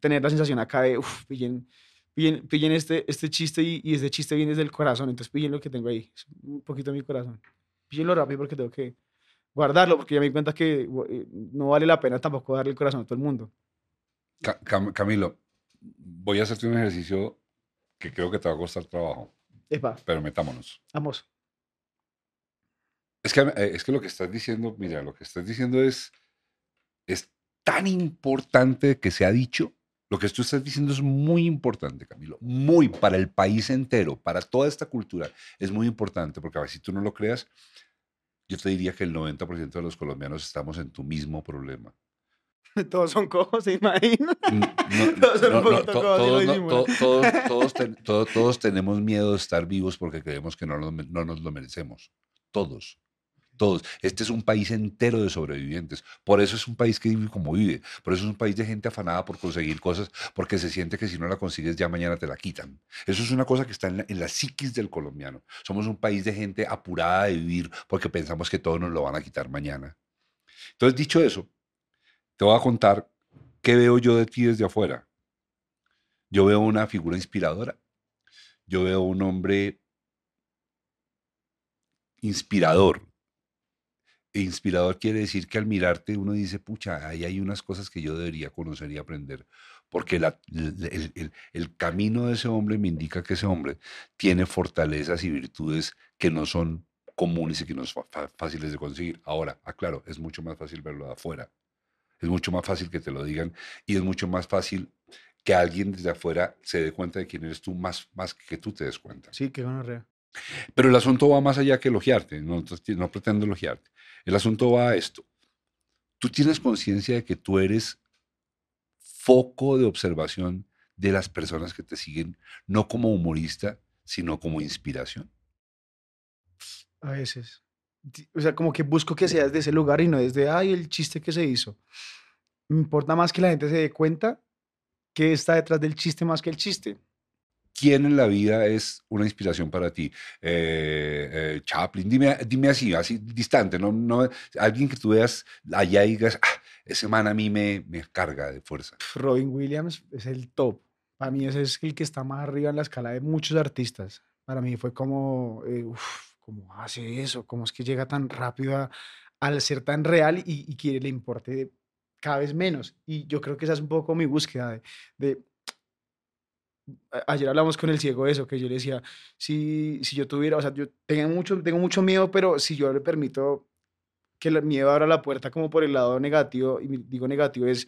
tener la sensación acá de, uff, pillen, pillen, pillen este, este chiste y, y este chiste viene desde el corazón, entonces pillen lo que tengo ahí, es un poquito de mi corazón. Pillenlo rápido porque tengo que guardarlo, porque ya me di cuenta que eh, no vale la pena tampoco darle el corazón a todo el mundo. Ca- Cam- Camilo, voy a hacerte un ejercicio que creo que te va a costar trabajo, Epa, pero metámonos. vamos. Es que, eh, es que lo que estás diciendo, mira, lo que estás diciendo es, es tan importante que se ha dicho. Lo que tú estás diciendo es muy importante, Camilo. Muy para el país entero, para toda esta cultura. Es muy importante porque a ver si tú no lo creas, yo te diría que el 90% de los colombianos estamos en tu mismo problema. Todos son cojos, ¿se no, Todos tenemos miedo de estar vivos porque creemos que no, no nos lo merecemos. Todos. Todos. Este es un país entero de sobrevivientes. Por eso es un país que vive como vive. Por eso es un país de gente afanada por conseguir cosas porque se siente que si no la consigues ya mañana te la quitan. Eso es una cosa que está en la, psiquis del colombiano. Somos un país de gente apurada de vivir porque pensamos que todo nos lo van a quitar mañana. Entonces, dicho eso, te voy a contar qué veo yo de ti desde afuera. Yo veo una figura inspiradora. Yo veo un hombre inspirador. E inspirador quiere decir que al mirarte uno dice, pucha, ahí hay unas cosas que yo debería conocer y aprender. Porque la- el, el- el- camino de ese hombre me indica que ese hombre tiene fortalezas y virtudes que no son comunes y que no son fáciles de conseguir. Ahora, aclaro, es mucho más fácil verlo de afuera. Es mucho más fácil que te lo digan y es mucho más fácil que alguien desde afuera se dé cuenta de quién eres tú más, más que tú te des cuenta. Sí, qué gonorrea. Pero el asunto va más allá que elogiarte, no, no pretendo elogiarte. El asunto va a esto. Tú tienes conciencia de que tú eres foco de observación de las personas que te siguen, no como humorista, sino como inspiración. A veces. O sea, como que busco que sea desde ese lugar y no desde, ay, el chiste que se hizo. Me importa más que la gente se dé cuenta que está detrás del chiste más que el chiste. ¿Quién en la vida es una inspiración para ti? Eh, eh, Chaplin, dime, dime así, así distante, no, no, alguien que tú veas allá y digas, "Ah, ese man a mí me, me carga de fuerza. Robin Williams es el top. Para mí ese es el que está más arriba en la escala de muchos artistas. Para mí fue como, eh, ¿cómo hace eso? ¿Cómo es que llega tan rápido a- al ser tan real y, y que le importe cada vez menos? Y yo creo que esa es un poco mi búsqueda de, de- ayer hablamos con el ciego eso, que yo le decía, si, si yo tuviera, o sea, yo tengo mucho, tengo mucho miedo, pero si yo le permito que el miedo abra la puerta como por el lado negativo, y digo negativo es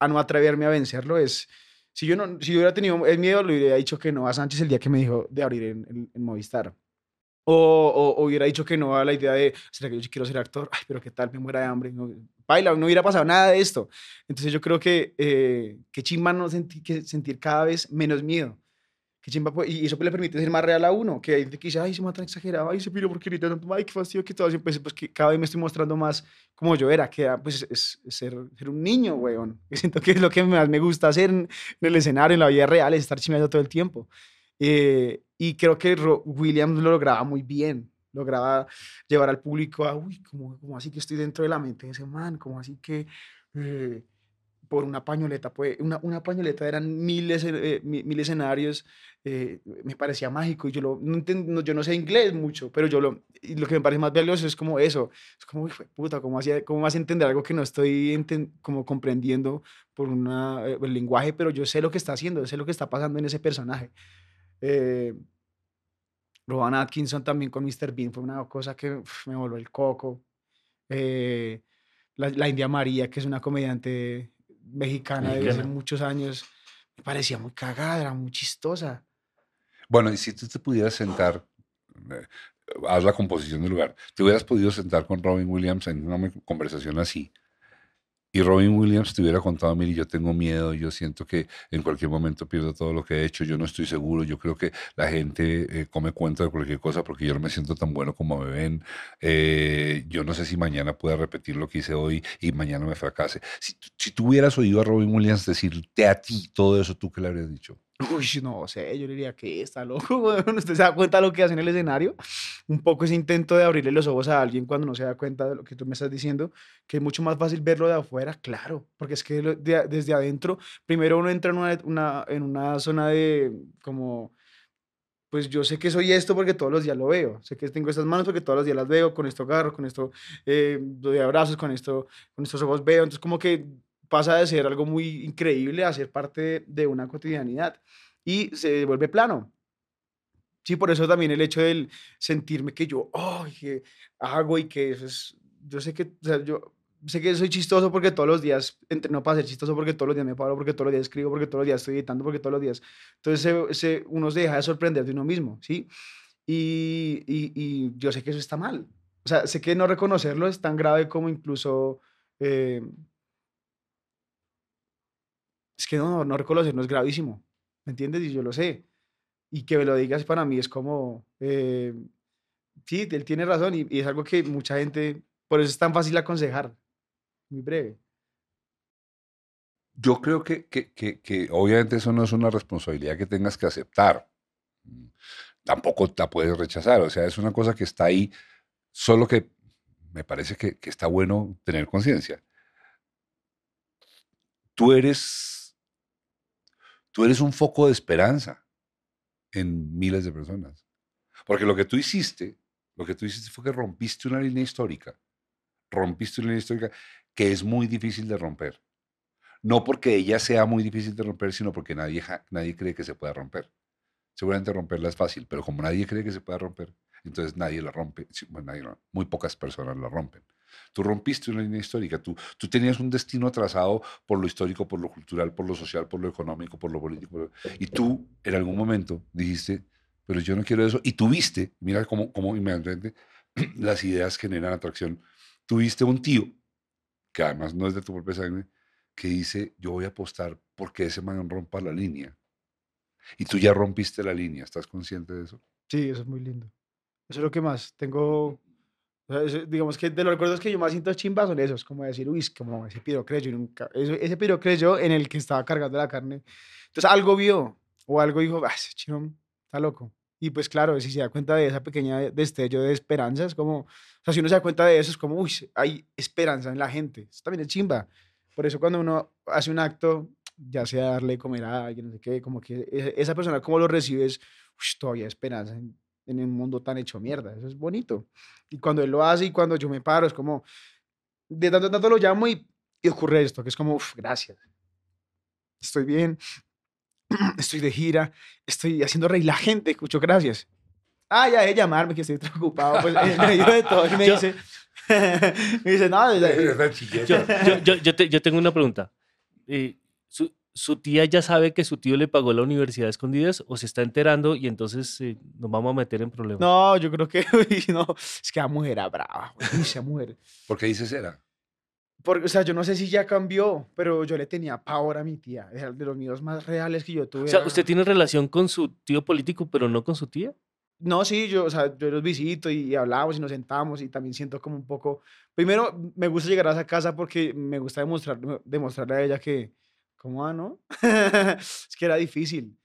a no atreverme a vencerlo, es, si yo no, si yo hubiera tenido el miedo, le hubiera dicho que no a Sánchez el día que me dijo de abrir en, en- en Movistar. O, o- o hubiera dicho que no a la idea de, ¿será que yo quiero ser actor? Ay, pero qué tal, me muera de hambre. No, baila, no hubiera pasado nada de esto. Entonces yo creo que, eh, que chimba no senti- que sentir cada vez menos miedo. Que chimba, pues, y eso le permite ser más real a uno. Que hay que dice, ay, se me tan exagerado, ay, se piro porque ahorita tanto, ay, qué fastidio que todo. Pues, pues que cada vez me estoy mostrando más como yo era, que era, pues es, es ser, ser un niño, weón. Siento que es lo que más me gusta hacer en, en el escenario, en la vida real, es estar chimeando todo el tiempo. Eh, y creo que Ro- Williams lo lograba muy bien. Lograba llevar al público a, uy, ¿cómo, cómo así que estoy dentro de la mente de ese man? ¿Cómo así que eh, por una pañoleta, pues, una, una pañoleta eran miles, eh, mi- mil escenarios? eh, me parecía mágico y yo, lo, no no- yo no sé inglés mucho, pero yo lo, y lo que me parece más valioso es como eso. Es como, uy, puta, ¿cómo, hacía, ¿cómo vas a entender algo que no estoy como comprendiendo por una, eh, el lenguaje, pero yo sé lo que está haciendo, sé lo que está pasando en ese personaje. Eh, Rowan Atkinson también con Mr. Bean fue una cosa que uf, me voló el coco. Eh, la, la India María, que es una comediante mexicana de hace muchos años, me parecía muy cagada, era muy chistosa. Bueno, y si tú te pudieras sentar, eh, haz la composición del lugar, te hubieras podido sentar con Robin Williams en una conversación así, y Robin Williams te hubiera contado, mire, yo tengo miedo, yo siento que en cualquier momento pierdo todo lo que he hecho, yo no estoy seguro, yo creo que la gente eh, come cuenta de cualquier cosa porque yo no me siento tan bueno como me ven, eh, yo no sé si mañana pueda repetir lo que hice hoy y mañana me fracase. Si, si tú hubieras oído a Robin Williams decirte a ti todo eso, ¿tú qué le habrías dicho? Uy, no sé, yo le diría que está loco, weón. ¿Usted se da cuenta de lo que hace en el escenario? Un poco ese intento de abrirle los ojos a alguien cuando no se da cuenta de lo que tú me estás diciendo, que es mucho más fácil verlo de afuera, claro, porque es que desde adentro, primero uno entra en una, en una zona de como, pues yo sé que soy esto porque todos los días lo veo, sé que tengo estas manos porque todos los días las veo, con esto agarro, con esto eh, abrazos, con esto, con estos ojos veo, entonces como que pasa de ser algo muy increíble a ser parte de, una cotidianidad y se vuelve plano. Sí, por eso también el hecho del sentirme que yo, oh, que hago y que eso es, yo sé que, o sea, yo sé que soy chistoso porque todos los días entreno para ser chistoso, porque todos los días me paro, porque todos los días escribo, porque todos los días estoy editando, porque todos los días, entonces se- se- uno se deja de sorprender de uno mismo, ¿sí? Y, y, y yo sé que eso está mal. O sea, sé que no reconocerlo es tan grave como incluso... eh, es que no, no reconocerlo es gravísimo, ¿me entiendes? Y yo lo sé. Y que me lo digas para mí es como, eh, sí, él tiene razón y, es algo que mucha gente, por eso es tan fácil aconsejar, muy breve. Yo creo que, que, que, que obviamente eso no es una responsabilidad que tengas que aceptar. Mm, Tampoco la puedes rechazar. O sea, es una cosa que está ahí, solo que me parece que está bueno tener conciencia. Tú eres, tú eres un foco de esperanza en miles de personas. Porque lo que tú hiciste, lo que tú hiciste fue que rompiste una línea histórica. Rompiste una línea histórica que es muy difícil de romper. No porque ella sea muy difícil de romper, sino porque nadie, nadie cree que se pueda romper. Seguramente romperla es fácil, pero como nadie cree que se pueda romper, entonces nadie la rompe. Bueno, muy pocas personas la rompen. Tú rompiste una línea histórica, tú, tú tenías un destino trazado por lo histórico, por lo cultural, por lo social, por lo económico, por lo político, y tú en algún momento dijiste, pero yo no quiero eso, y tuviste, mira cómo, cómo inmediatamente las ideas generan atracción, tuviste un tío, que además no es de tu propia sangre, que dice, yo voy a apostar porque ese man rompa la línea. Y tú ya rompiste la línea, ¿estás consciente de eso? Sí, eso es muy lindo. Eso es lo que más tengo. Digamos que de los recuerdos que yo más siento chimba son esos, como decir, uy, es como ese piro creyó, nunca, eso- ese piro creyó en el que estaba cargando la carne. Entonces algo vio o algo dijo, ah, ese chino está loco. Y pues claro, si se da cuenta de esa pequeña destello de esperanza, es como, o sea, si uno se da cuenta de eso, es como, uy, hay esperanza en la gente. Eso también es chimba. Por eso cuando uno hace un acto, ya sea darle comer a alguien, no sé qué, como que e- esa persona como lo recibes, uy, todavía esperanza en, en un mundo tan hecho mierda. Eso es bonito. Y cuando él lo hace y cuando yo me paro, es como, de tanto en tanto lo llamo y, y ocurre esto, que es como, "Uf, gracias. Estoy bien, estoy de gira, estoy haciendo reír la gente, muchas gracias. Ah, ya de llamarme, que estoy preocupado, pues en medio de todo, y me Yo- dice, me dice, no, yo, yo, yo, te- yo tengo una pregunta. Eh, ¿su, su tía ya sabe que su tío le pagó la universidad a escondidas o se está enterando y entonces eh, nos vamos a meter en problemas? no, yo creo que, uy, no, es que la mujer era brava, güey, esa mujer. ¿Por qué dices era? Porque, o sea, yo no sé si ya cambió, pero yo le tenía pavor a mi tía. Era de los miedos más reales que yo tuve. O sea, era- usted tiene relación con su tío político, pero no con su tía. No, sí, yo, o sea, yo los visito y, y hablamos y nos sentamos y también siento como un poco... Primero, me gusta llegar a esa casa porque me gusta demostrar, demostrarle a ella que... ¿Cómo va, no? es que era difícil.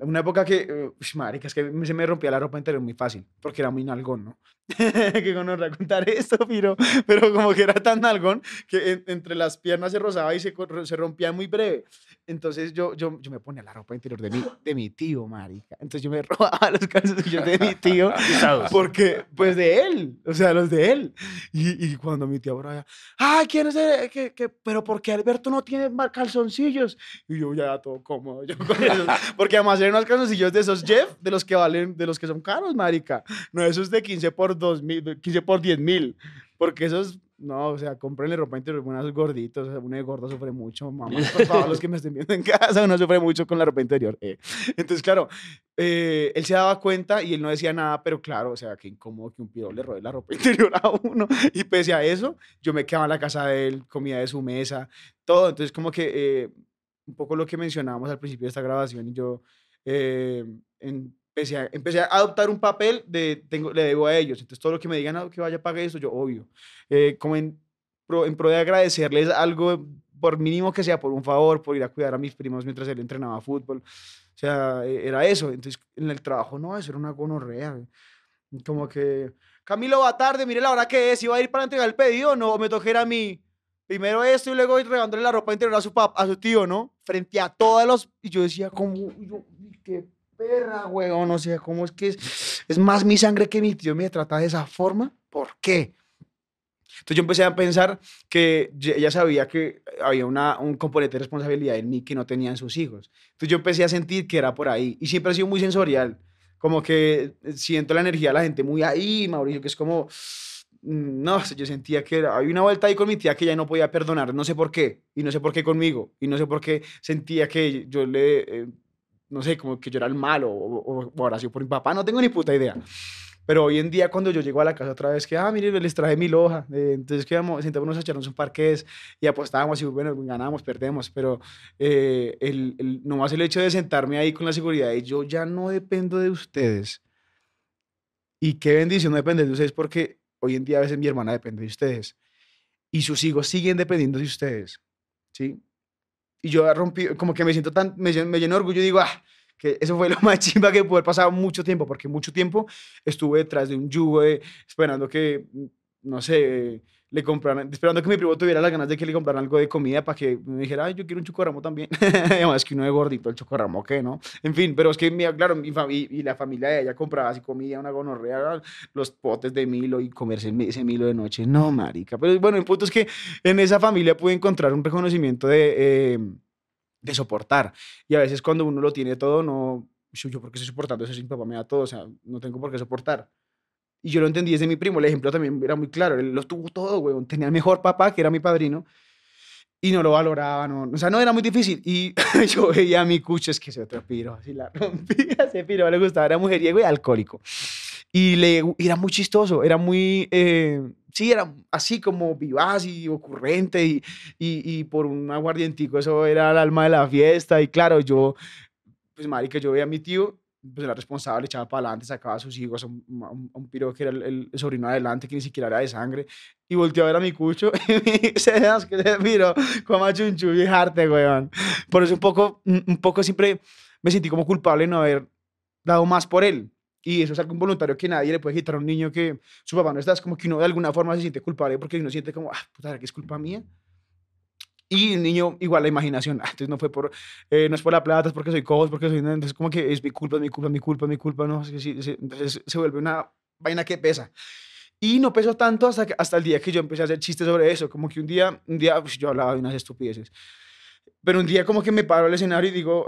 Una época que, eh, marica, es que se me rompía la ropa interior muy fácil, porque era muy nalgón, ¿no? que no contar esto, pero, pero como que era tan nalgón que en- entre las piernas se rozaba y se, se rompía muy breve. Entonces yo, yo, yo me ponía la ropa interior de mi, de mi tío, marica. Entonces yo me robaba los calzoncillos de mi tío porque, pues de él, o sea, los de él. Y, y cuando mi tía Brian, ay, ¿quién es el, que, que- pero por qué Alberto no tiene más calzoncillos? Y yo ya todo cómodo, yo con esos, Porque además eran unos calzoncillos de esos Jeff, de los que valen, de los que son caros, marica. No esos de 15 por 2 mil, 15 por 10 mil. Porque esos, no, o sea, cómprenle ropa interior a unos gorditos. Uno de gordo sufre mucho, mamá. Por favor, los que me estén viendo en casa, uno sufre mucho con la ropa interior. eh. Entonces, claro, eh, él se daba cuenta y él no decía nada, pero claro, o sea, qué incómodo que un piro le robe la ropa interior a uno. Y pese a eso, yo me quedaba en la casa de él, comía de su mesa, todo. Entonces, como que eh, un poco lo que mencionábamos al principio de esta grabación y yo eh, empecé, a, empecé a adoptar un papel de tengo, le debo a ellos. Entonces, todo lo que me digan "Ah, que vaya a pagar eso, yo obvio. Eh, como en pro, en pro de agradecerles algo, por mínimo que sea, por un favor, por ir a cuidar a mis primos mientras él entrenaba fútbol. O sea, eh, era eso. Entonces, en el trabajo, no, eso era una gonorrea. Como que, Camilo va tarde, mire la hora que es, iba a ir para entregar el pedido, no, me toquera a mí. Primero esto y luego ir regándole la ropa interior a su papá, a su tío, ¿no? Frente a todos los... Y yo decía, como, yo, qué perra, weón, o sea, ¿cómo es que es, más mi sangre que mi tío me trata de esa forma? ¿Por qué? Entonces yo empecé a pensar que ella sabía que había una, un componente de responsabilidad en mí que no tenían sus hijos. Entonces yo empecé a sentir que era por ahí. Y siempre ha sido muy sensorial. Como que siento la energía de la gente muy ahí, Mauricio, que es como... mm, No, yo sentía que era, había una vuelta ahí con mi tía que ya no podía perdonar, no sé por qué, y no sé por qué conmigo, y no sé por qué sentía que yo le, eh, no sé, como que yo era el malo, o, o, o habrá sido por mi papá, no tengo ni puta idea. Pero hoy en día, cuando yo llego a la casa otra vez, que, ah, mire, les traje mi loja. eh, entonces, que vamos, sentámonos a echarnos un parqués y apostábamos y, bueno, ganamos, perdemos. Pero eh, el, el, nomás el hecho de sentarme ahí con la seguridad de yo ya no dependo de ustedes. Y qué bendición no depender de ustedes, porque hoy en día a veces mi hermana depende de ustedes. Y sus hijos siguen dependiendo de ustedes. ¿Sí? Y yo rompí, como que me siento tan, me, llen- me lleno de orgullo y digo, ah, que eso fue lo más chimba que pude haber pasado mucho tiempo, porque mucho tiempo estuve detrás de un yugo esperando que, no sé, le compraran, esperando que mi primo tuviera las ganas de que le compraran algo de comida para que me dijera, ay, yo quiero un chocorramo también. Además que uno es gordito, el chocorramo, ¿qué, no? En fin, pero es que, mi, claro, mi fami- y, la familia de ella compraba así comida, una gonorrea, los potes de Milo y comerse ese Milo de noche. No, marica. Pero bueno, el punto es que en esa familia pude encontrar un reconocimiento de... eh, de soportar. Y a veces cuando uno lo tiene todo, no, "Shu, yo porque estoy soportando eso si mi papá me da todo, o sea, no tengo por qué soportar. Y yo lo entendí desde mi primo, el ejemplo también era muy claro, él lo tuvo todo, weón, tenía el mejor papá, que era mi padrino, y no lo valoraba, no, o sea, no era muy difícil. Y yo veía a mi cucho, es que ese otro piro, así la rompía, ese piro le gustaba, era mujeriego y alcohólico. Y le, era muy chistoso, era muy, eh, sí, era así como vivaz y ocurrente y, y, y por un aguardientico eso era el alma de la fiesta y claro, yo, pues marica, yo veía a mi tío, pues era responsable, echaba para adelante, sacaba a sus hijos, a un, a un- a un piro que era el, el sobrino adelante, que ni siquiera era de sangre, y volteó a ver a mi cucho y dice, "Das que se piro, coma chunchu y jarte, weón. Por eso un poco, un poco siempre me sentí como culpable de no haber dado más por él. Y eso es algo involuntario que nadie le puede quitar a un niño que su papá no está. Es como que uno de alguna forma se siente culpable porque uno siente como, ah, puta, ¿será que es culpa mía? Y el niño, igual la imaginación, ah, entonces no fue por, eh, no es por la plata, es porque soy cojo, es porque soy, entonces como que es mi culpa, es mi culpa, es mi culpa, es mi culpa, no, que sí, sí, entonces se vuelve una vaina que pesa. Y no pesó tanto hasta, que- hasta el día que yo empecé a hacer chistes sobre eso, como que un día, un día, pues, yo hablaba de unas estupideces, pero un día como que me paro al escenario y digo,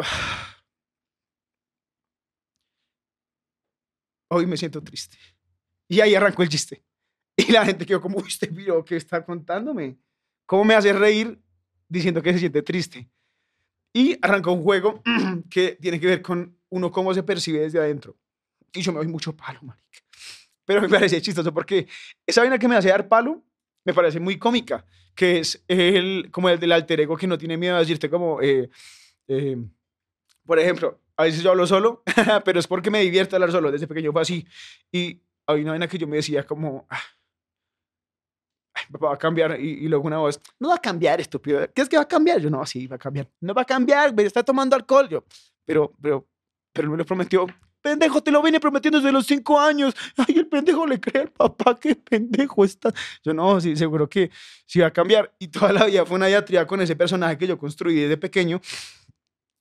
hoy me siento triste. Y ahí arrancó el chiste. Y la gente quedó como, "Uy, usted vio ¿qué está contándome? ¿Cómo me hace reír diciendo que se siente triste? Y arrancó un juego que tiene que ver con uno cómo se percibe desde adentro. Y yo me doy mucho palo, marica. Pero me parece chistoso porque esa vaina que me hace dar palo me parece muy cómica, que es el, como el del alter ego que no tiene miedo a decirte como, eh, eh, por ejemplo, a veces yo hablo solo, pero es porque me divierte hablar solo. Desde pequeño fue así. Y hay una vaina que yo me decía como, "Ah, va a cambiar. Y, y luego una voz, no va a cambiar, estúpido. ¿Qué es que va a cambiar? Yo, no, sí, va a cambiar. No va a cambiar, está tomando alcohol. Yo, pero, pero, pero me lo prometió. Pendejo, te lo vine prometiendo desde los cinco años. Ay, el pendejo le cree al papá, qué pendejo está. Yo, no, sí, seguro que sí va a cambiar. Y toda la vida fue una diatriba con ese personaje que yo construí desde pequeño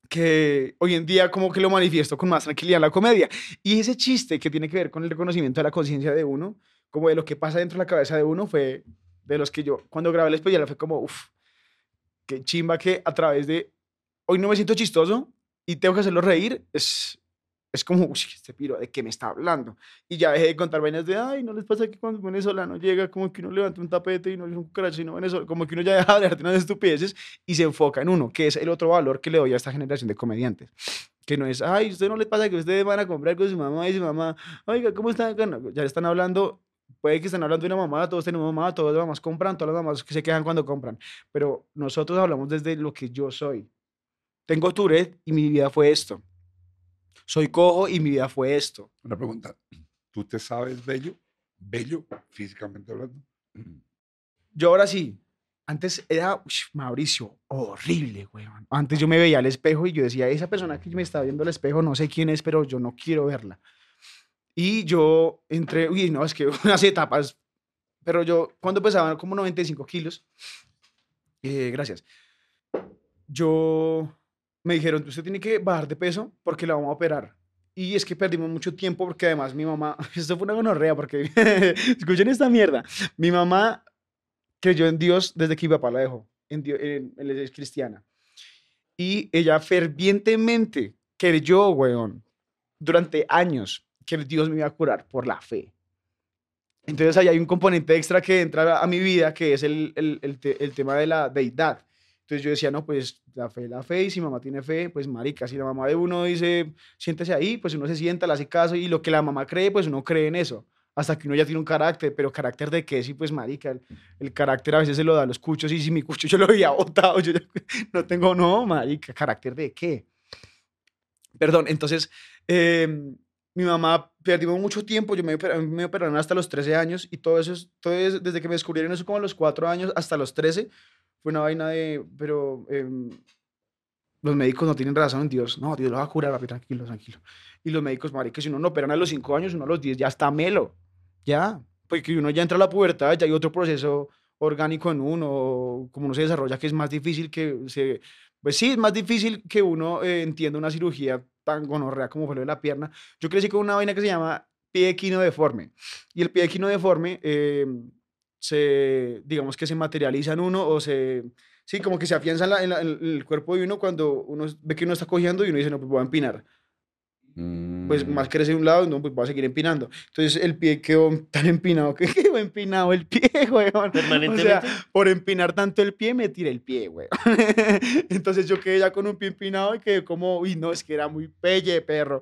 que hoy en día como que lo manifiesto con más tranquilidad en la comedia. Y ese chiste que tiene que ver con el reconocimiento de la conciencia de uno, como de lo que pasa dentro de la cabeza de uno, fue de los que yo, cuando grabé el especial, fue como, uff, qué chimba que a través de, hoy no me siento chistoso y tengo que hacerlo reír, es, es como, uy, este piro, ¿de qué me está hablando? Y ya dejé de contar vainas de, ay, ¿no les pasa que cuando un venezolano llega, como que uno levanta un tapete y no es un cucaracho, sino venezolano, como que uno ya deja de hablar de unas estupideces y se enfoca en uno, que es el otro valor que le doy a esta generación de comediantes. Que no es, ay, ¿usted no les pasa que ustedes van a comprar con su mamá y su mamá, oiga, ¿cómo están? Ya están hablando puede que estén hablando de una mamá, todos tenemos mamá, todas las mamás compran, todas las mamás que se quejan cuando compran, pero nosotros hablamos desde lo que yo soy. Tengo Tourette y mi vida fue esto. Soy cojo y mi vida fue esto. Una pregunta, ¿tú te sabes bello? ¿Bello físicamente hablando? Yo ahora sí. Antes era, Mauricio, horrible, güey. Antes yo me veía al espejo y yo decía, esa persona que me está viendo al espejo, no sé quién es, pero yo no quiero verla. Y yo entré, uy, no, es que unas etapas, pero yo cuando pesaba como 95 kilos, eh, gracias, yo me dijeron, usted tiene que bajar de peso porque la vamos a operar. Y es que perdimos mucho tiempo porque además mi mamá, esto fue una gonorrea porque, escuchen esta mierda, mi mamá creyó en Dios desde que mi papá la dejó, en Dios, en, es cristiana. Y ella fervientemente creyó, weón, durante años que Dios me iba a curar por la fe. Entonces ahí hay un componente extra que entra a mi vida, que es el, el, el, tema de la deidad. Entonces yo decía, no, pues la fe, la fe, y si mamá tiene fe, pues marica, si la mamá de uno dice, siéntese ahí, pues uno se sienta, le hace caso, y lo que la mamá cree, pues uno cree en eso, hasta que uno ya tiene un carácter, pero carácter de qué, sí, pues marica, el, carácter a veces se lo da a los cuchos, y si mi cucho yo lo había botado, yo no tengo, no, marica, carácter de qué. Perdón, entonces, eh, mi mamá perdimos mucho tiempo, yo me, me operaron hasta los 13 años y todo eso, todo desde que me descubrieron eso como a los 4 años hasta los 13, fue una vaina de, pero em, los médicos no tienen razón en Dios, no, Dios lo va a curar, papi, tranquilo, tranquilo. Y los médicos, que si uno no operan a los 5 años, uno a los 10 ya está melo, ya, porque uno ya entra a la pubertad, ya hay otro proceso orgánico en uno, como uno se desarrolla, que es más difícil que se, pues sí, es más difícil que uno eh, entienda una cirugía tan gonorrea como fue lo de la pierna. Yo crecí con una vaina que se llama pie equino deforme. Y el pie equino deforme eh, se, digamos que se materializa en uno o se, sí, como que se afianza en, en, el cuerpo de uno cuando uno ve que uno está cogiendo y uno dice, no, pues voy a empinar pues más mm. crece de un lado, no, pues va a seguir empinando. Entonces el pie quedó tan empinado que quedó empinado el pie, weón. O sea, por empinar tanto el pie, me tiré el pie, weón. Entonces yo quedé ya con un pie empinado y quedé como, uy, no, es que era muy pelle, perro.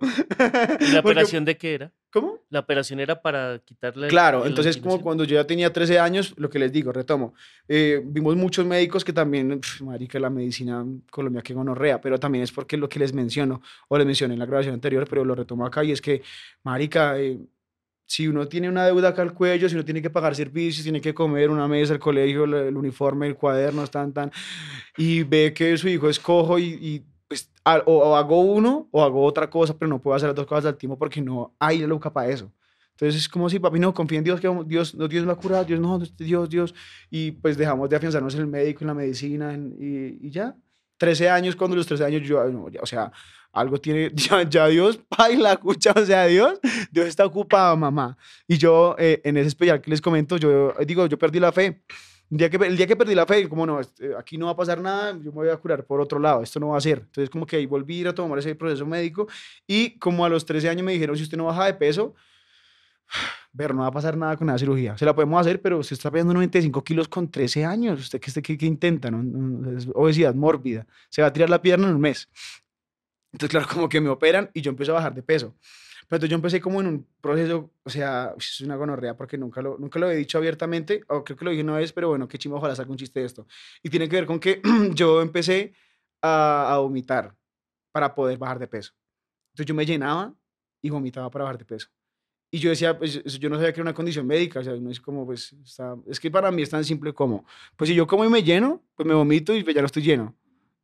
¿Y la operación de qué era? ¿Cómo? La operación era para quitarle. Claro, entonces como cuando yo ya tenía 13 años, lo que les digo, retomo, eh, vimos muchos médicos que también, marica, la medicina en Colombia que gonorrea, pero también es porque lo que les menciono, o les mencioné en la grabación anterior, pero lo retomo acá, y es que, marica, eh, si uno tiene una deuda acá al cuello, si uno tiene que pagar servicios, tiene que comer una mesa, el colegio, el, uniforme, el cuaderno, tan, tan, y ve que su hijo es cojo y pues o, hago uno o hago otra cosa, pero no puedo hacer las dos cosas al tiempo porque no hay la loca para eso. Entonces es como si, papi, no, confía en Dios, que Dios, no, Dios me va a curar, Dios no, Dios, Dios. Y pues dejamos de afianzarnos en el médico, en la medicina, y, y, ya. 13 años, cuando los 13 años yo, o sea, algo tiene, ya, ya Dios baila, escucha, o sea, Dios, Dios está ocupado, mamá. Y yo, eh, en ese especial que les comento, yo digo, yo perdí la fe. El día, que, perdí la fe, como no, este, aquí no va a pasar nada, yo me voy a curar por otro lado, esto no va a ser. Entonces, como que ahí volví a tomar ese proceso médico y como a los 13 años me dijeron, si usted no baja de peso, ver, no va a pasar nada con la cirugía. Se la podemos hacer, pero usted está pesando 95 kilos con 13 años. ¿Usted qué, qué, qué intenta? ¿no? Es obesidad mórbida. Se va a tirar la pierna en un mes. Entonces, claro, como que me operan y yo empiezo a bajar de peso. Pero entonces yo empecé como en un proceso, o sea, es una gonorrea porque nunca lo, nunca lo he dicho abiertamente, o creo que lo dije una vez, pero bueno, qué chimo, ojalá saque un chiste de esto. Y tiene que ver con que yo empecé a, vomitar para poder bajar de peso. Entonces yo me llenaba y vomitaba para bajar de peso. Y yo decía, pues yo no sabía que era una condición médica, o sea, no es como, pues, está, es que para mí es tan simple como, pues si yo como y me lleno, pues me vomito y pues, ya no estoy lleno.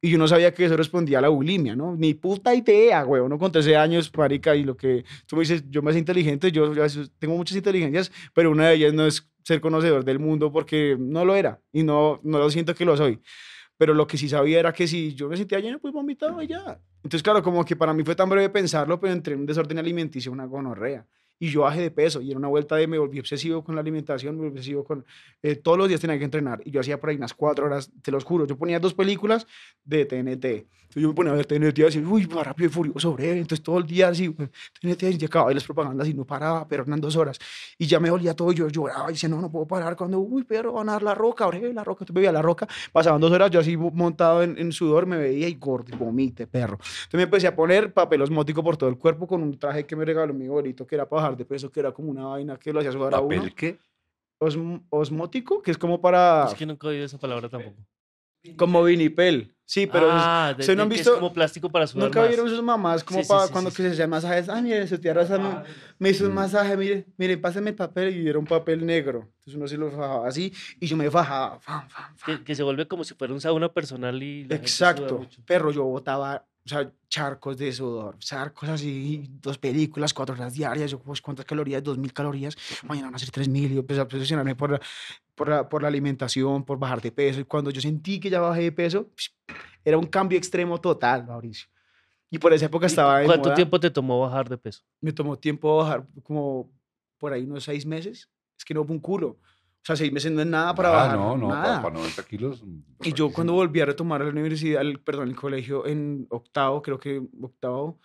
Y yo no sabía que eso respondía a la bulimia, ¿no? Ni puta idea, güey. Uno con 13 años, marica, y lo que tú me dices, yo hago inteligente, yo, tengo muchas inteligencias, pero una de ellas no es ser conocedor del mundo porque no lo era y no, no lo siento que lo soy. Pero lo que sí sabía era que si yo me sentía lleno, pues vomitaba ya. Entonces, claro, como que para mí fue tan breve pensarlo, pero entré en un desorden alimenticio, una gonorrea. Y yo bajé de peso y en una vuelta de me volví obsesivo con la alimentación, me volví obsesivo con eh, todos los días tenía que entrenar y yo hacía por ahí unas cuatro horas, te los juro, yo ponía dos películas de TNT, entonces yo me ponía a ver TNT y decía, uy, rápido y furioso, breve, entonces todo el día así, TNT y acababa y las propagandas y no paraba, pero eran dos horas y ya me dolía todo yo lloraba y decía, no, no puedo parar cuando, uy, pero van a dar la roca, breve, la roca, entonces veía la roca, pasaban dos horas yo así montado en, en sudor, me veía y gordo, vomite, perro. Entonces me empecé a poner papel osmótico por todo el cuerpo con un traje que me regaló mi abuelito, que era para bajar de peso, que era como una vaina que lo hacía sudar a uno. ¿Papel qué? Osm- osmótico, que es como para... Es que nunca he oído esa palabra tampoco. Como vinipel. Sí, pero... es- ah, de, ¿ustedes no de han que visto- es como plástico para sudar ¿Nunca más. vieron sus mamás como Sí, para sí, cuando sí, que se hacían masajes? Ay, mire, su tía Rosa me, me hizo un masaje, mire, mire, pásame el papel y era un papel negro. Entonces uno se lo fajaba así y yo me fajaba. fam, fam, fam. Que, que se vuelve como si fuera un sauna personal y Exacto. mucho. Perro, yo botaba, o sea, charcos de sudor, charcos así, dos películas, cuatro horas diarias. Yo, pues, ¿cuántas calorías? Dos mil calorías. Mañana van a ser tres mil. Yo empecé a obsesionarme por la, por, la, por la alimentación, por bajar de peso. Y cuando yo sentí que ya bajé de peso, era un cambio extremo total, Mauricio. Y por esa época ¿Y estaba de ¿Cuánto moda. tiempo te tomó bajar de peso? Me tomó tiempo bajar, como por ahí unos seis meses. Es que no fue un culo. O sea, seis meses no es nada para Ah, bajar. no, no, nada. para, para 90 kilos. mm, Y yo cuando volví a retomar la universidad, el, perdón, el colegio en octavo, creo que octavo,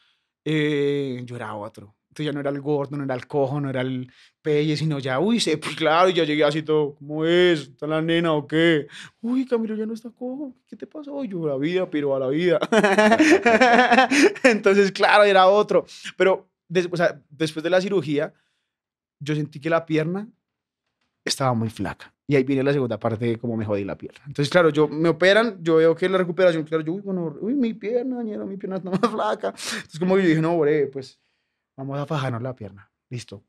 eh, yo era otro. Entonces ya no era el gordo, no era el cojo, no era el pelle, sino ya, uy, sí, pues claro, ya llegué así todo, ¿cómo es? ¿Está la nena o qué? Uy, Camilo ya no está cojo, ¿qué te pasó? Yo, la vida, pero a la vida. Entonces, claro, era otro. Pero des- o sea, después de la cirugía, yo sentí que la pierna estaba muy flaca. Y ahí viene la segunda parte de cómo me jodí la pierna. Entonces, claro, yo me operan, yo veo que la recuperación, claro, yo, uy, bueno, uy, mi pierna, ñero, mi pierna está más flaca. Entonces, como yo dije, no, bre, pues vamos a fajarnos la pierna. Listo.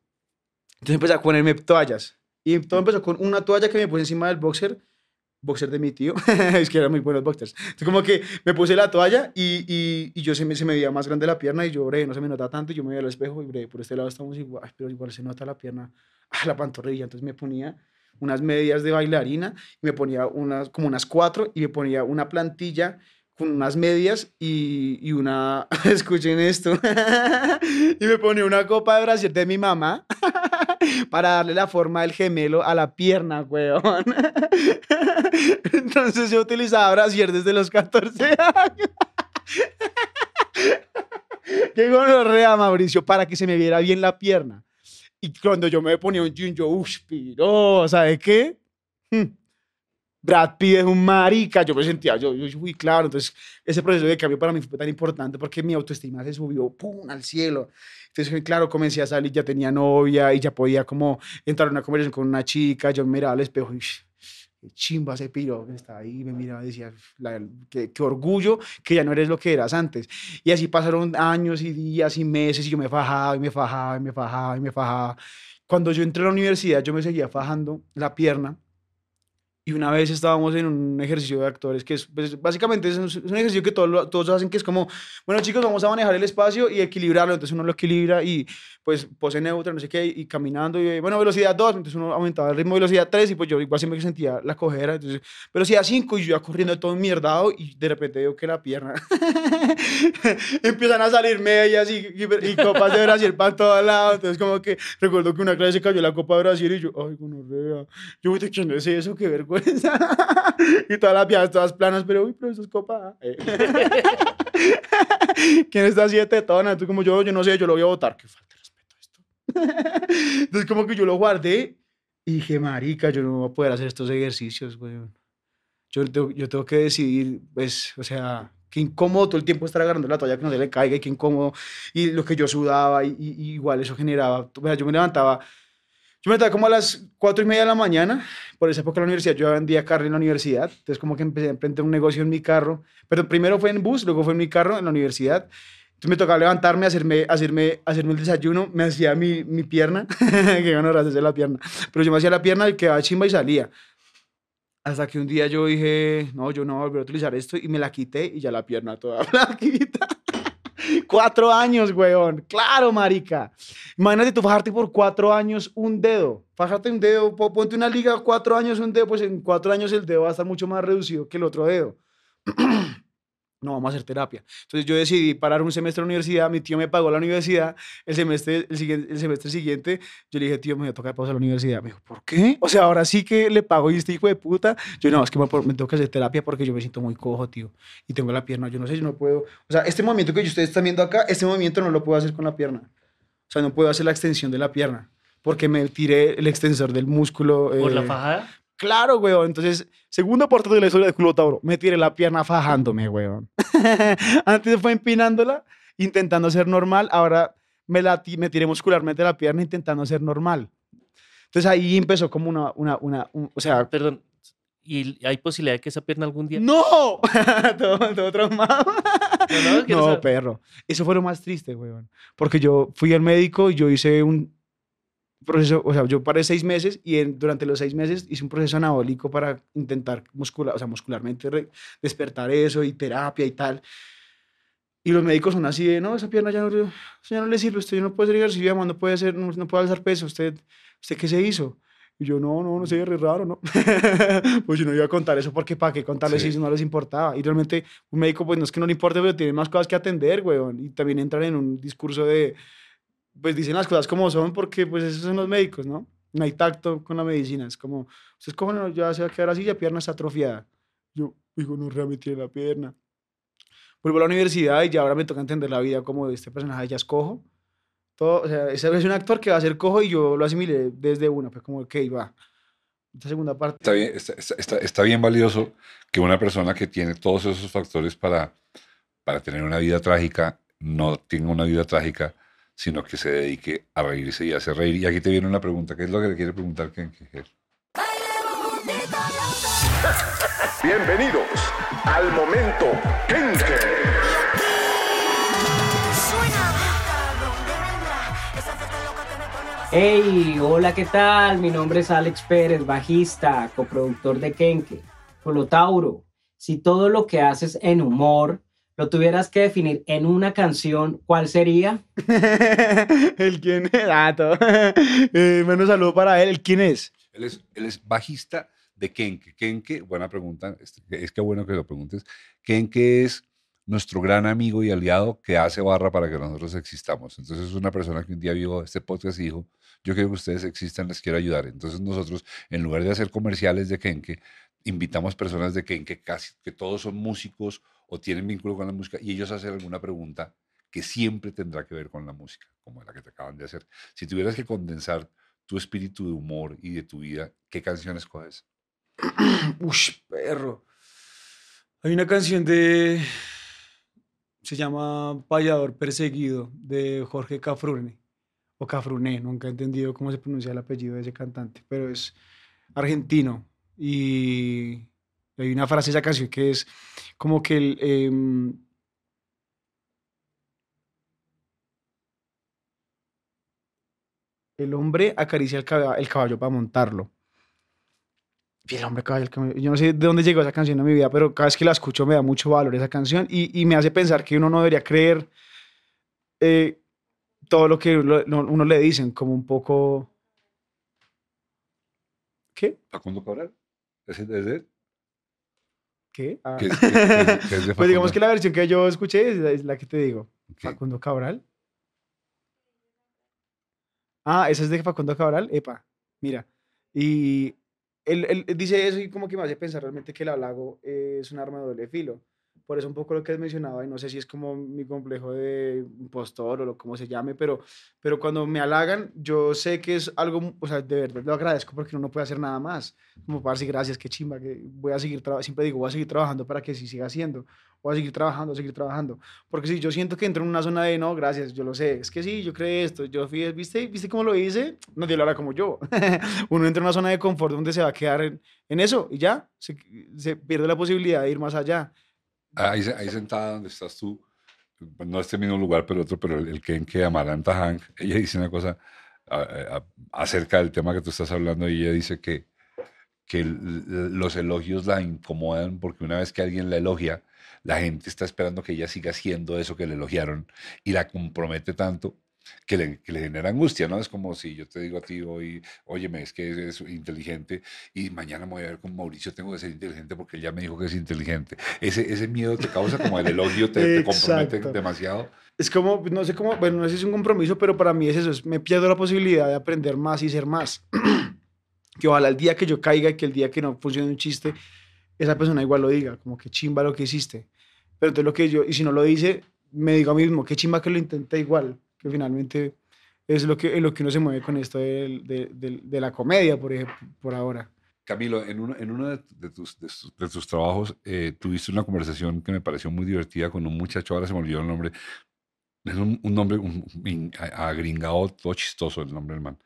Entonces empecé a ponerme toallas. Y todo empezó con una toalla que me puse encima del boxer, boxer de mi tío. es que eran muy buenos boxers. Entonces, como que me puse la toalla y, y, y yo se me, se me veía más grande la pierna y yo, bre, no se me nota tanto. Y yo me veía al espejo y, bre, por este lado estamos igual, pero igual se nota la pierna, ah, la pantorrilla. Entonces me ponía unas medias de bailarina me ponía unas, como unas cuatro y me ponía una plantilla con unas medias y, y una, escuchen esto, y me ponía una copa de brasier de mi mamá para darle la forma del gemelo a la pierna, weón. Entonces yo utilizaba brasier desde los 14 años. Qué gonorrea, Mauricio, para que se me viera bien la pierna. Y cuando yo me ponía un jean, yo, uff, piro, ¿sabe qué? Hmm. Brad Pitt es un marica, yo me sentía, yo, yo, uy, claro, entonces ese proceso de cambio para mí fue tan importante porque mi autoestima se subió, pum, al cielo. Entonces, claro, comencé a salir, ya tenía novia y ya podía como entrar en una conversación con una chica, yo me miraba al espejo y, "Ush, qué chimba ese piro que estaba ahí, me miraba y decía, la- qué, qué orgullo que ya no eres lo que eras antes. Y así pasaron años y días y meses y yo me fajaba y me fajaba y me fajaba y me fajaba. Cuando yo entré a la universidad, yo me seguía fajando la pierna. Y una vez estábamos en un ejercicio de actores que es, pues, básicamente es un, es un ejercicio que todos, todos hacen, que es como, bueno chicos, vamos a manejar el espacio y equilibrarlo. Entonces uno lo equilibra y pues pose neutra, no sé qué, y caminando. Y bueno, velocidad 2, entonces uno aumentaba el ritmo, velocidad 3 y pues yo igual siempre sentía la cojera. Entonces, velocidad 5 y yo ya corriendo todo mierdado y de repente veo que la pierna empiezan a salir medias y, y, y copas de Brasil para todos lados. Entonces como que recuerdo que una clase se cayó la copa de Brasil y yo, ay, gonorrea. Yo, uy, ¿de quién es eso? Qué vergüenza. y todas las piezas todas planas, pero, uy, pero eso es copa. eh. ¿Quién está así de tetona? Entonces, como yo, yo no sé, yo lo voy a votar. Qué falta de respeto esto. Entonces, como que yo lo guardé y dije, marica, yo no voy a poder hacer estos ejercicios, güey. Yo yo tengo que decidir, pues, o sea, qué incómodo todo el tiempo estar agarrando la toalla que no se le caiga y qué incómodo. Y lo que yo sudaba, y, y- y igual eso generaba. o sea, yo me levantaba, yo me levantaba como a las cuatro y media de la mañana. Por esa época en la universidad yo vendía carro en la universidad. Entonces, como que empecé a emprender un negocio en mi carro. Pero primero fue en bus, luego fue en mi carro en la universidad. Entonces me tocaba levantarme, hacerme, hacerme, hacerme el desayuno, me hacía mi, mi pierna, que no hacerse la pierna, pero yo me hacía la pierna y quedaba chimba y salía. Hasta que un día yo dije, no, yo no voy a volver a utilizar esto y me la quité y ya la pierna toda flaquita. Cuatro años, weón. Claro, marica. Imagínate tú fajarte por cuatro años un dedo. Fajarte un dedo, po- ponte una liga cuatro años un dedo, pues en cuatro años el dedo va a estar mucho más reducido que el otro dedo. no vamos a hacer terapia. Entonces yo decidí parar un semestre en la universidad, mi tío me pagó la universidad, el semestre, el siguiente, el semestre siguiente yo le dije, tío, me voy a tocar pausa la universidad. Me dijo, ¿por qué? O sea, ahora sí que le pago y este hijo de puta. Yo no, es que me, me tengo que hacer terapia porque yo me siento muy cojo, tío, y tengo la pierna, yo no sé, yo no puedo. O sea, este movimiento que ustedes están viendo acá, este movimiento no lo puedo hacer con la pierna. O sea, no puedo hacer la extensión de la pierna porque me tiré el extensor del músculo. ¿Por la eh, fajada? Claro, weón. Entonces, segunda parte de la historia del culo Tauro. Me tiré la pierna fajándome, weón. Antes fue empinándola, intentando ser normal. Ahora me, la, me tiré muscularmente la pierna intentando ser normal. Entonces ahí empezó como una, una, una, un- o sea, Perdón. ¿Y hay posibilidad de que esa pierna algún día... ¡no! todo, todo traumado. No, no, No, perro. Eso fue lo más triste, weón. Porque yo fui al médico y yo hice un proceso, o sea, yo paré seis meses y en- durante los seis meses hice un proceso anabólico para intentar muscular, o sea, muscularmente re- despertar eso y terapia y tal. Y los médicos son así de, no, esa pierna ya no, ya no le sirve, usted no puede hacer ejercicio, no puede hacer, no, no puede alzar peso, usted, ¿usted qué se hizo? Y yo, no, no, no sé, re raro, ¿no? pues yo no iba a contar eso porque para qué contarles Sí. si no les importaba. Y realmente un médico, pues no es que no le importe, pero tiene más cosas que atender, weón. Y también entran en un discurso de, pues dicen las cosas como son porque pues esos son los médicos, ¿no? No hay tacto con la medicina. Es como, ustedes cogen, ya se va a quedar así, la pierna está atrofiada. Yo digo, no, realmente tiene la pierna. Vuelvo a la universidad y ya ahora me toca entender la vida como este personaje ya es cojo. Todo, o sea, es un actor que va a ser cojo y yo lo asimilé desde una, pues como, ok, va. Esta segunda parte. Está bien, está- está- está bien valioso que una persona que tiene todos esos factores para, para tener una vida trágica no tenga una vida trágica, sino que se dedique a reírse y a hacer reír. Y aquí te viene una pregunta. ¿Qué es lo que le quiere preguntar Ken Kejer? Bienvenidos al momento Kenke. Hey, hola, ¿qué tal? Mi nombre es Alex Pérez, bajista, coproductor de Kenke. Tauro, si todo lo que haces en humor lo tuvieras que definir en una canción, ¿cuál sería? ¿El quién es? Ah, todo. Eh, menos saludo para él. ¿El quién es? Él es, él es bajista de Kenke. Kenke, buena pregunta, es, es que bueno que lo preguntes. Kenke es nuestro gran amigo y aliado que hace barra para que nosotros existamos. Entonces es una persona que un día vio este podcast y dijo, yo quiero que ustedes existan, les quiero ayudar. Entonces nosotros, en lugar de hacer comerciales de Kenke, invitamos personas de Kenke, casi que todos son músicos o tienen vínculo con la música, y ellos hacen alguna pregunta que siempre tendrá que ver con la música, como la que te acaban de hacer. Si tuvieras que condensar tu espíritu de humor y de tu vida, ¿qué canción escoges? Ush, perro. Hay una canción de. Se llama Payador Perseguido de Jorge Cafrune. O Cafrune, nunca he entendido cómo se pronuncia el apellido de ese cantante, pero es argentino. Y hay una frase de esa canción que es como que el. em, hombre acaricia el caballo, para montarlo. Y el hombre caballo, el caballo. Yo no sé de dónde llegó esa canción a mi vida, pero cada vez que la escucho me da mucho valor esa canción y, y me hace pensar que uno no debería creer eh, todo lo que uno, no- uno le dicen, como un poco... ¿Qué? Facundo Cabral. ¿Es, es él? ¿Qué? Ah. ¿Qué es- qué- qué es- qué es de Pues digamos que la versión que yo escuché es la, es la que te digo. Facundo Cabral. Ah, esa es de Facundo Cabral. Epa, mira. Y él, él dice eso y como que me hace pensar realmente que el halago es un arma de doble filo. Por eso un poco lo que has mencionado, y no sé si es como mi complejo de impostor o lo como se llame, pero, pero cuando me halagan, yo sé que es algo, o sea, de verdad lo agradezco porque uno no puede hacer nada más. Como para decir gracias, qué chimba, que voy a seguir siempre digo, voy a seguir trabajando para que sí siga haciendo, voy a seguir trabajando, seguir trabajando. Porque si yo siento que entro en una zona de no, gracias, yo lo sé, es que sí, yo creé esto, yo fui, ¿viste? ¿Viste cómo lo hice? No la hora como yo. Uno entra en una zona de confort donde se va a quedar en, en eso y ya, se, se pierde la posibilidad de ir más allá. Ahí, ahí sentada donde estás tú, no este mismo lugar, pero otro, pero el, Ken que Amaranta Hank, ella dice una cosa a- a- acerca del tema que tú estás hablando y ella dice que, que los elogios la incomodan porque una vez que alguien la elogia, la gente está esperando que ella siga haciendo eso que le elogiaron y la compromete tanto que le, que le genera angustia, ¿no? Es como si yo te digo a ti hoy, óyeme, es que es inteligente y mañana me voy a ver con Mauricio, tengo que ser inteligente porque él ya me dijo que es inteligente. Ese, ese miedo te causa como el elogio, te, te compromete demasiado. Es como, no sé cómo, bueno, no sé si es un compromiso, pero para mí es eso, es- me pierdo la posibilidad de aprender más y ser más. que ojalá el día que yo caiga y que el día que no funcione un chiste, esa persona igual lo diga, como que chimba lo que hiciste. Pero entonces lo que yo, y si no lo dice, me digo a mí mismo, qué chimba que lo intenté igual, que finalmente es lo que, en lo que uno se mueve con esto del- de, de- de la comedia, por ejemplo, por ahora. Camilo, en uno, en uno de, de tus, de, tus- de tus trabajos eh, tuviste una conversación que me pareció muy divertida con un muchacho, ahora se me olvidó el nombre. Es un, un nombre un, un- agringado, todo chistoso el nombre del man.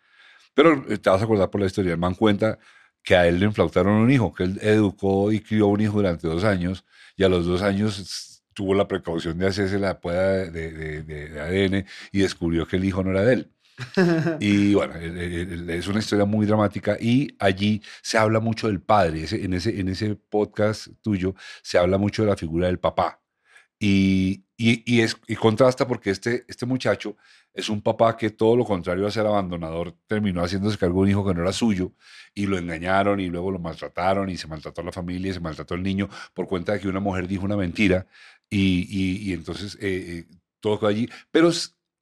Pero eh, te vas a acordar por la historia. El man cuenta que a él le inflautaron un hijo, que él educó y crió un hijo durante dos años y a los dos años tuvo la precaución de hacerse la prueba de, de- ADN y descubrió que el hijo no era de él. Y bueno, el- el- el- es una historia muy dramática y allí se habla mucho del padre. En, ese, en ese podcast tuyo se habla mucho de la figura del papá. Y, y, y contrasta porque este, este muchacho es un papá que todo lo contrario a ser abandonador terminó haciéndose cargo de un hijo que no era suyo y lo engañaron y luego lo maltrataron y se maltrató a la familia y se maltrató al niño por cuenta de que una mujer dijo una mentira y, y, entonces eh, eh, todo quedó allí. Pero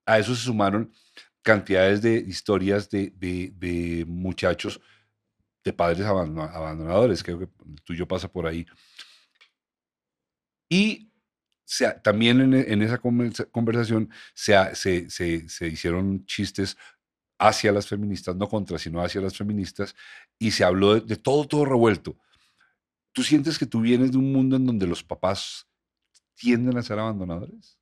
a eso se sumaron cantidades de historias de, de, de muchachos, de padres abandonadores, creo que el tuyo pasa por ahí. Y se también en, en esa conversa- conversación se, se- se hicieron chistes hacia las feministas, no contra, sino hacia las feministas, y se habló de, de todo, todo revuelto. ¿Tú sientes que tú vienes de un mundo en donde los papás tienden a ser abandonadores?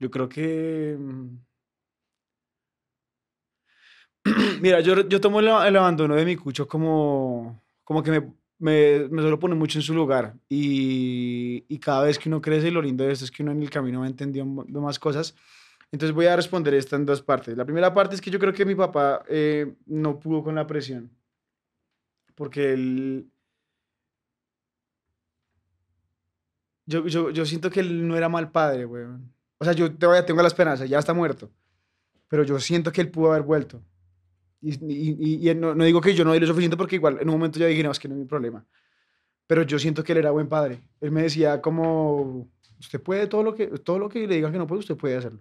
Yo creo que... mm, Mira, yo, yo tomo el, el abandono de mi cucho como, como que me, me, me suelo poner mucho en su lugar. Y, y cada vez que uno crece, lo lindo de esto es que uno en el camino va entendiendo más cosas. Entonces voy a responder esta en dos partes. La primera parte es que yo creo que mi papá eh, no pudo con la presión. Porque él... Yo, yo, yo siento que él no era mal padre, weón. O sea, yo todavía tengo la esperanza, ya está muerto. Pero yo siento que él pudo haber vuelto. Y, y- y- no, no digo que yo no di lo suficiente porque igual en un momento yo dije, no, es que no es mi problema. Pero yo siento que él era buen padre. Él me decía como, usted puede todo lo que, todo lo que le digan que no puede, usted puede hacerlo.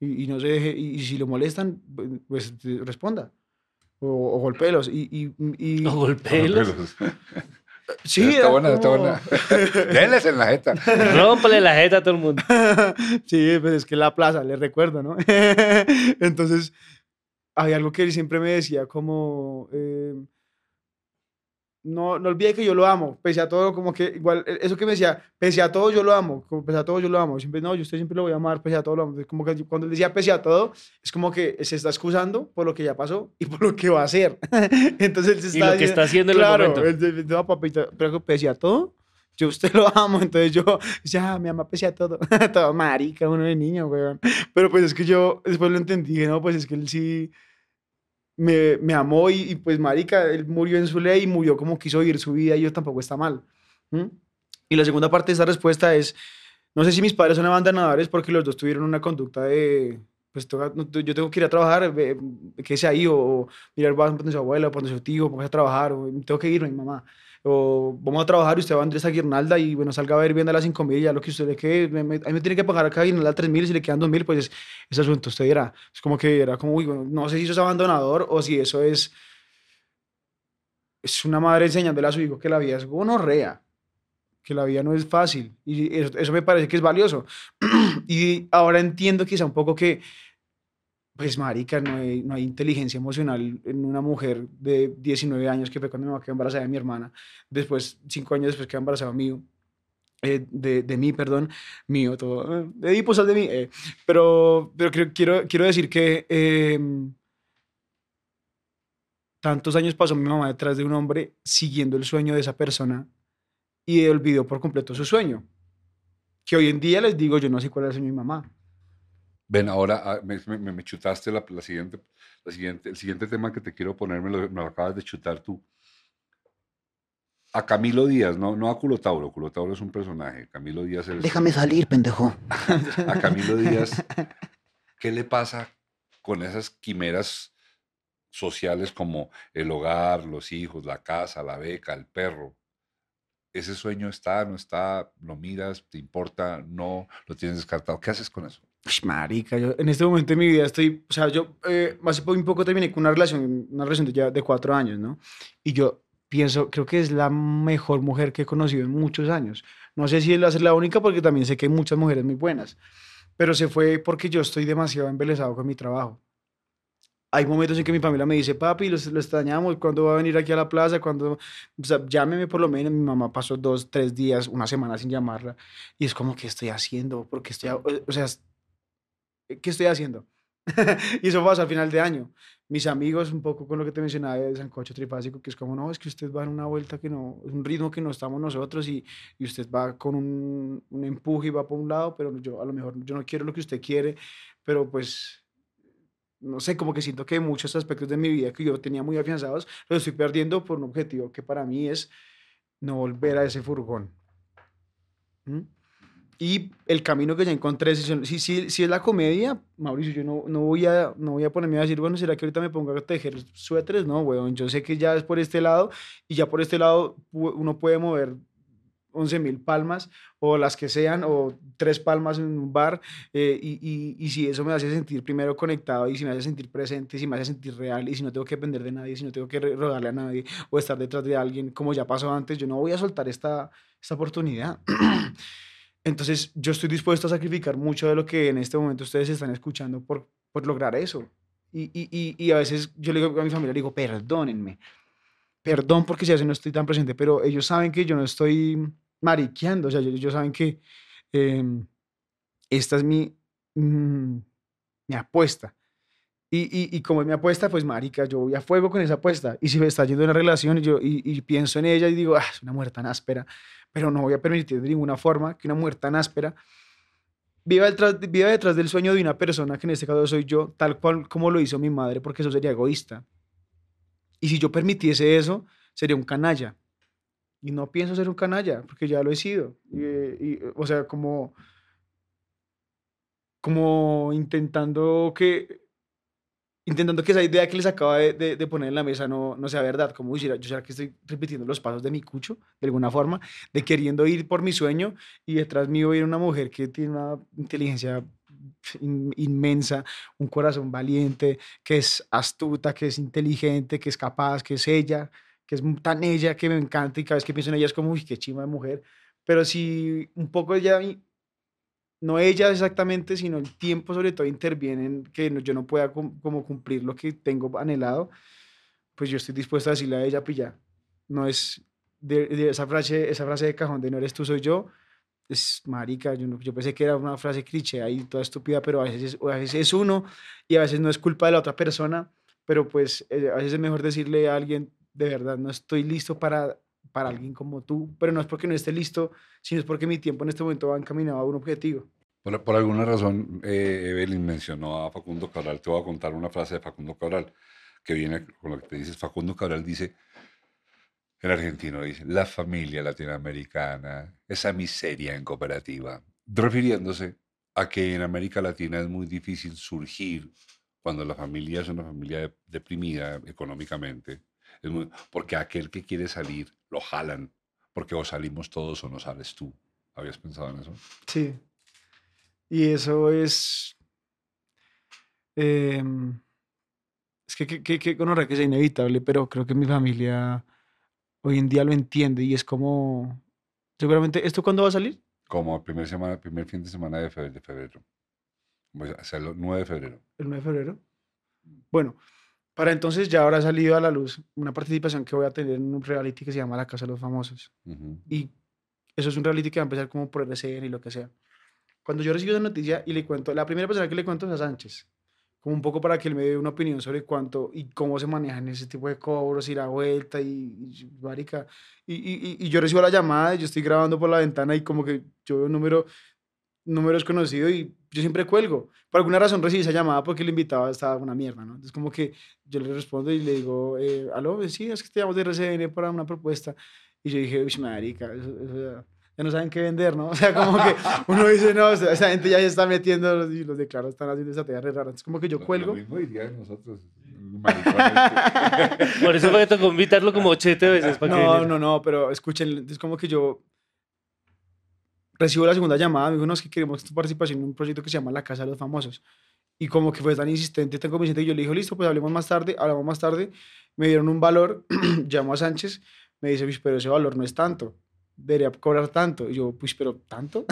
Y, y no se deje, y, y si lo molestan, pues eh, responda. O, o golpéelos. Y, y, y- No golpeelos. sí, está buena, está como- buena. Denles en la jeta. Rómpale la jeta a todo el mundo. sí, pues es que la plaza, le recuerdo, ¿no? Entonces, había algo que él siempre me decía como, eh, no, no olvide que yo lo amo, pese a todo, como que igual, eh, eso que me decía, pese a todo yo lo amo, como pese a todo yo lo amo, siempre, no, yo usted siempre lo voy a amar, pese a todo lo amo, como que cuando él decía pese a todo, es como que se está excusando por lo que ya pasó y por lo que va a hacer. Entonces él se Y está lo que diciendo- está haciendo en el claro, momento. él no, papita, pero pese a todo, yo a usted lo amo, entonces yo, ya, mi ama pese a todo, todo marica, uno de niño, weón. Pero pues es que yo después lo entendí, no, pues es que él sí me, me amó y, y, pues marica, él murió en su ley y murió como quiso vivir su vida y yo tampoco está mal. ¿m? Y la segunda parte de esa respuesta es, no sé si mis padres son abandonadores porque los dos tuvieron una conducta de, pues yo tengo que ir a trabajar, ve, quédese ahí, o, mirar va donde su abuela, donde su tío, vamos a trabajar, o tengo que ir, mi mamá. O vamos a trabajar y usted va a Andrés a Guirnalda y bueno, salga a ver viendo a las 5 mil, ya lo que usted le quede, me, a mí me tiene que pagar acá Guirnalda 3 mil, si le quedan 2 mil, pues es, asunto, usted dirá. Es como que era como, uy, no sé si eso es abandonador o si eso es, es una madre enseñándole a su hijo que la vida es gonorrea, que la vida no es fácil. Y eso, eso me parece que es valioso. y ahora entiendo quizá un poco que, pues, marica, no hay, no hay inteligencia emocional en una mujer de 19 años que fue cuando mamá quedó embarazada de mi hermana. Después, cinco años después quedó embarazada mío. eh, de, de mí, perdón, mío, todo, eh, de sal de mí, eh, pero, pero quiero, quiero decir que em, tantos años pasó mi mamá detrás de un hombre siguiendo el sueño de esa persona y olvidó por completo su sueño. Que hoy en día les digo, yo no sé cuál es el sueño de mi mamá. Ven, ahora ah, me, me- me chutaste la, la siguiente, la siguiente, el siguiente tema que te quiero poner, me lo, me lo acabas de chutar tú. A Camilo Díaz, no, no a Culotauro. Culotauro es un personaje. Camilo Díaz es. Déjame salir, pendejo. A Camilo Díaz, ¿Qué le pasa con esas quimeras sociales como el hogar, los hijos, la casa, la beca, el perro? ese sueño está, no está, lo miras, te importa, no, lo tienes descartado. ¿Qué haces con eso? Ush, marica, yo en este momento de mi vida estoy, o sea, yo eh, hace poco terminé con una relación, una relación de ya de cuatro años, ¿no? Y yo pienso, creo que es la mejor mujer que he conocido en muchos años. No sé si es la, es la única porque también sé que hay muchas mujeres muy buenas, pero se fue porque yo estoy demasiado embelesado con mi trabajo hay momentos en que mi familia me dice, papi, lo, lo extrañamos, ¿cuándo va a venir aquí a la plaza? cuando O sea, llámeme por lo menos. Mi mamá pasó dos, tres días, una semana sin llamarla. Y es como, ¿qué estoy haciendo? Porque estoy, o sea, ¿qué estoy haciendo? y eso pasa al final de año. Mis amigos, un poco con lo que te mencionaba de Sancocho Trifásico, que es como, no, es que usted va en una vuelta que no, es un ritmo que no estamos nosotros y, y usted va con un, un empuje y va por un lado, pero yo a lo mejor yo no quiero lo que usted quiere, pero pues no sé, como que siento que muchos aspectos de mi vida que yo tenía muy afianzados los estoy perdiendo por un objetivo que para mí es no volver a ese furgón. ¿Mm? Y el camino que ya encontré, si, si, si, es la comedia, Mauricio, yo no, no, voy a, no voy a ponerme a decir, bueno, ¿será que ahorita me pongo a tejer suéteres? No, weón, yo sé que ya es por este lado y ya por este lado uno puede mover 11 mil palmas o las que sean, o tres palmas en un bar, eh, y, y, y, si eso me hace sentir primero conectado, y si me hace sentir presente, si me hace sentir real, y si no tengo que depender de nadie, si no tengo que rodarle a nadie, o estar detrás de alguien, como ya pasó antes, yo no voy a soltar esta, esta oportunidad. Entonces, yo estoy dispuesto a sacrificar mucho de lo que en este momento ustedes están escuchando por, por lograr eso. Y, y, y, a veces yo le digo a mi familia, digo, perdónenme, perdón porque si a veces no estoy tan presente, pero ellos saben que yo no estoy mariqueando. O sea, ellos, saben que em, esta es mi, mm, mi apuesta. Y, y, y, como es mi apuesta, pues marica, yo voy a fuego con esa apuesta. Y si me está yendo una relación y yo y, pienso en ella y digo, ah, es una muerte tan áspera, pero no voy a permitir de ninguna forma que una muerte tan áspera viva detrás, viva detrás del sueño de una persona, que en este caso soy yo, tal cual como lo hizo mi madre, porque eso sería egoísta. Y si yo permitiese eso, sería un canalla. Y no pienso ser un canalla, porque ya lo he sido. Y, o sea, como, como intentando que intentando que esa idea que les acaba de, poner en la mesa no, sea verdad, como decir, yo será que estoy repitiendo los pasos de mi cucho, de alguna forma, de queriendo ir por mi sueño y detrás mío ir una mujer que tiene una inteligencia inmensa, un corazón valiente, que es astuta, que es inteligente, que es capaz, que es ella, que es tan ella que me encanta y cada vez que pienso en ella es como, uy, qué chima de mujer. Pero si un poco ella, no ella exactamente, sino el tiempo sobre todo interviene en que yo no pueda como cumplir lo que tengo anhelado, pues yo estoy dispuesto a decirle a ella, pilla, no es esa, frase, esa frase de cajón de no eres tú, soy yo, es marica, yo, yo pensé que era una frase cliché ahí, toda estúpida, pero a veces, a veces es uno y a veces no es culpa de la otra persona, pero pues eh, a veces es mejor decirle a alguien, de verdad no estoy listo para, para alguien como tú, pero no es porque no esté listo, sino es porque mi tiempo en este momento va encaminado a un objetivo. Por, por alguna razón, eh, Evelyn mencionó a Facundo Cabral. Te voy a contar una frase de Facundo Cabral que viene con lo que te dices. Facundo Cabral dice, el argentino dice, la familia latinoamericana, esa miseria en cooperativa, refiriéndose a que en América Latina es muy difícil surgir cuando la familia es una familia deprimida económicamente, porque aquel que quiere salir lo jalan, porque o salimos todos o no sales tú. ¿Habías pensado en eso? Sí. Y eso es... Em, es que, que, que, que que es inevitable, pero creo que mi familia hoy en día lo entiende y es como... Seguramente, ¿esto cuándo va a salir? Como el primer, semana, primer fin de semana de febrero. De febrero. O sea, el 9 de febrero. ¿El 9 de febrero? Bueno, para entonces ya habrá salido a la luz una participación que voy a tener en un reality que se llama La Casa de los Famosos. Y eso es un reality que va a empezar como por RCN y lo que sea. Cuando yo recibo esa noticia y le cuento, la primera persona que le cuento es a Sánchez, como un poco para que él me dé una opinión sobre cuánto y cómo se manejan ese tipo de cobros y la vuelta y, y Y, y, y, yo recibo la llamada y yo estoy grabando por la ventana y como que yo veo un número número desconocido y yo siempre cuelgo. Por alguna razón recibí esa llamada porque el invitado estaba una mierda, ¿no? Es como que yo le respondo y le digo, eh, aló, sí, es que te llamamos de RCN para una propuesta. Y yo dije, uy, marica, eso, ya no saben qué vender, ¿no? O sea, como que uno dice, no, o sea, esa gente ya se está metiendo y los de Claro están haciendo estrategias re raras. Es como que yo cuelgo. Lo mismo diría de nosotros. Por eso fue que tocó invitarlo como 80 veces para que No, viniera. no, no, pero escuchen, es como que yo recibo la segunda llamada, me dijo, no, es que queremos tu participación en un proyecto que se llama La Casa de los Famosos. Y como que fue tan insistente, tan convincente, yo le dije, listo, pues hablemos más tarde, hablamos más tarde, me dieron un valor, llamo a Sánchez, me dice, pues, pero ese valor no es tanto, debería cobrar tanto. Y yo, pues, pero ¿tanto?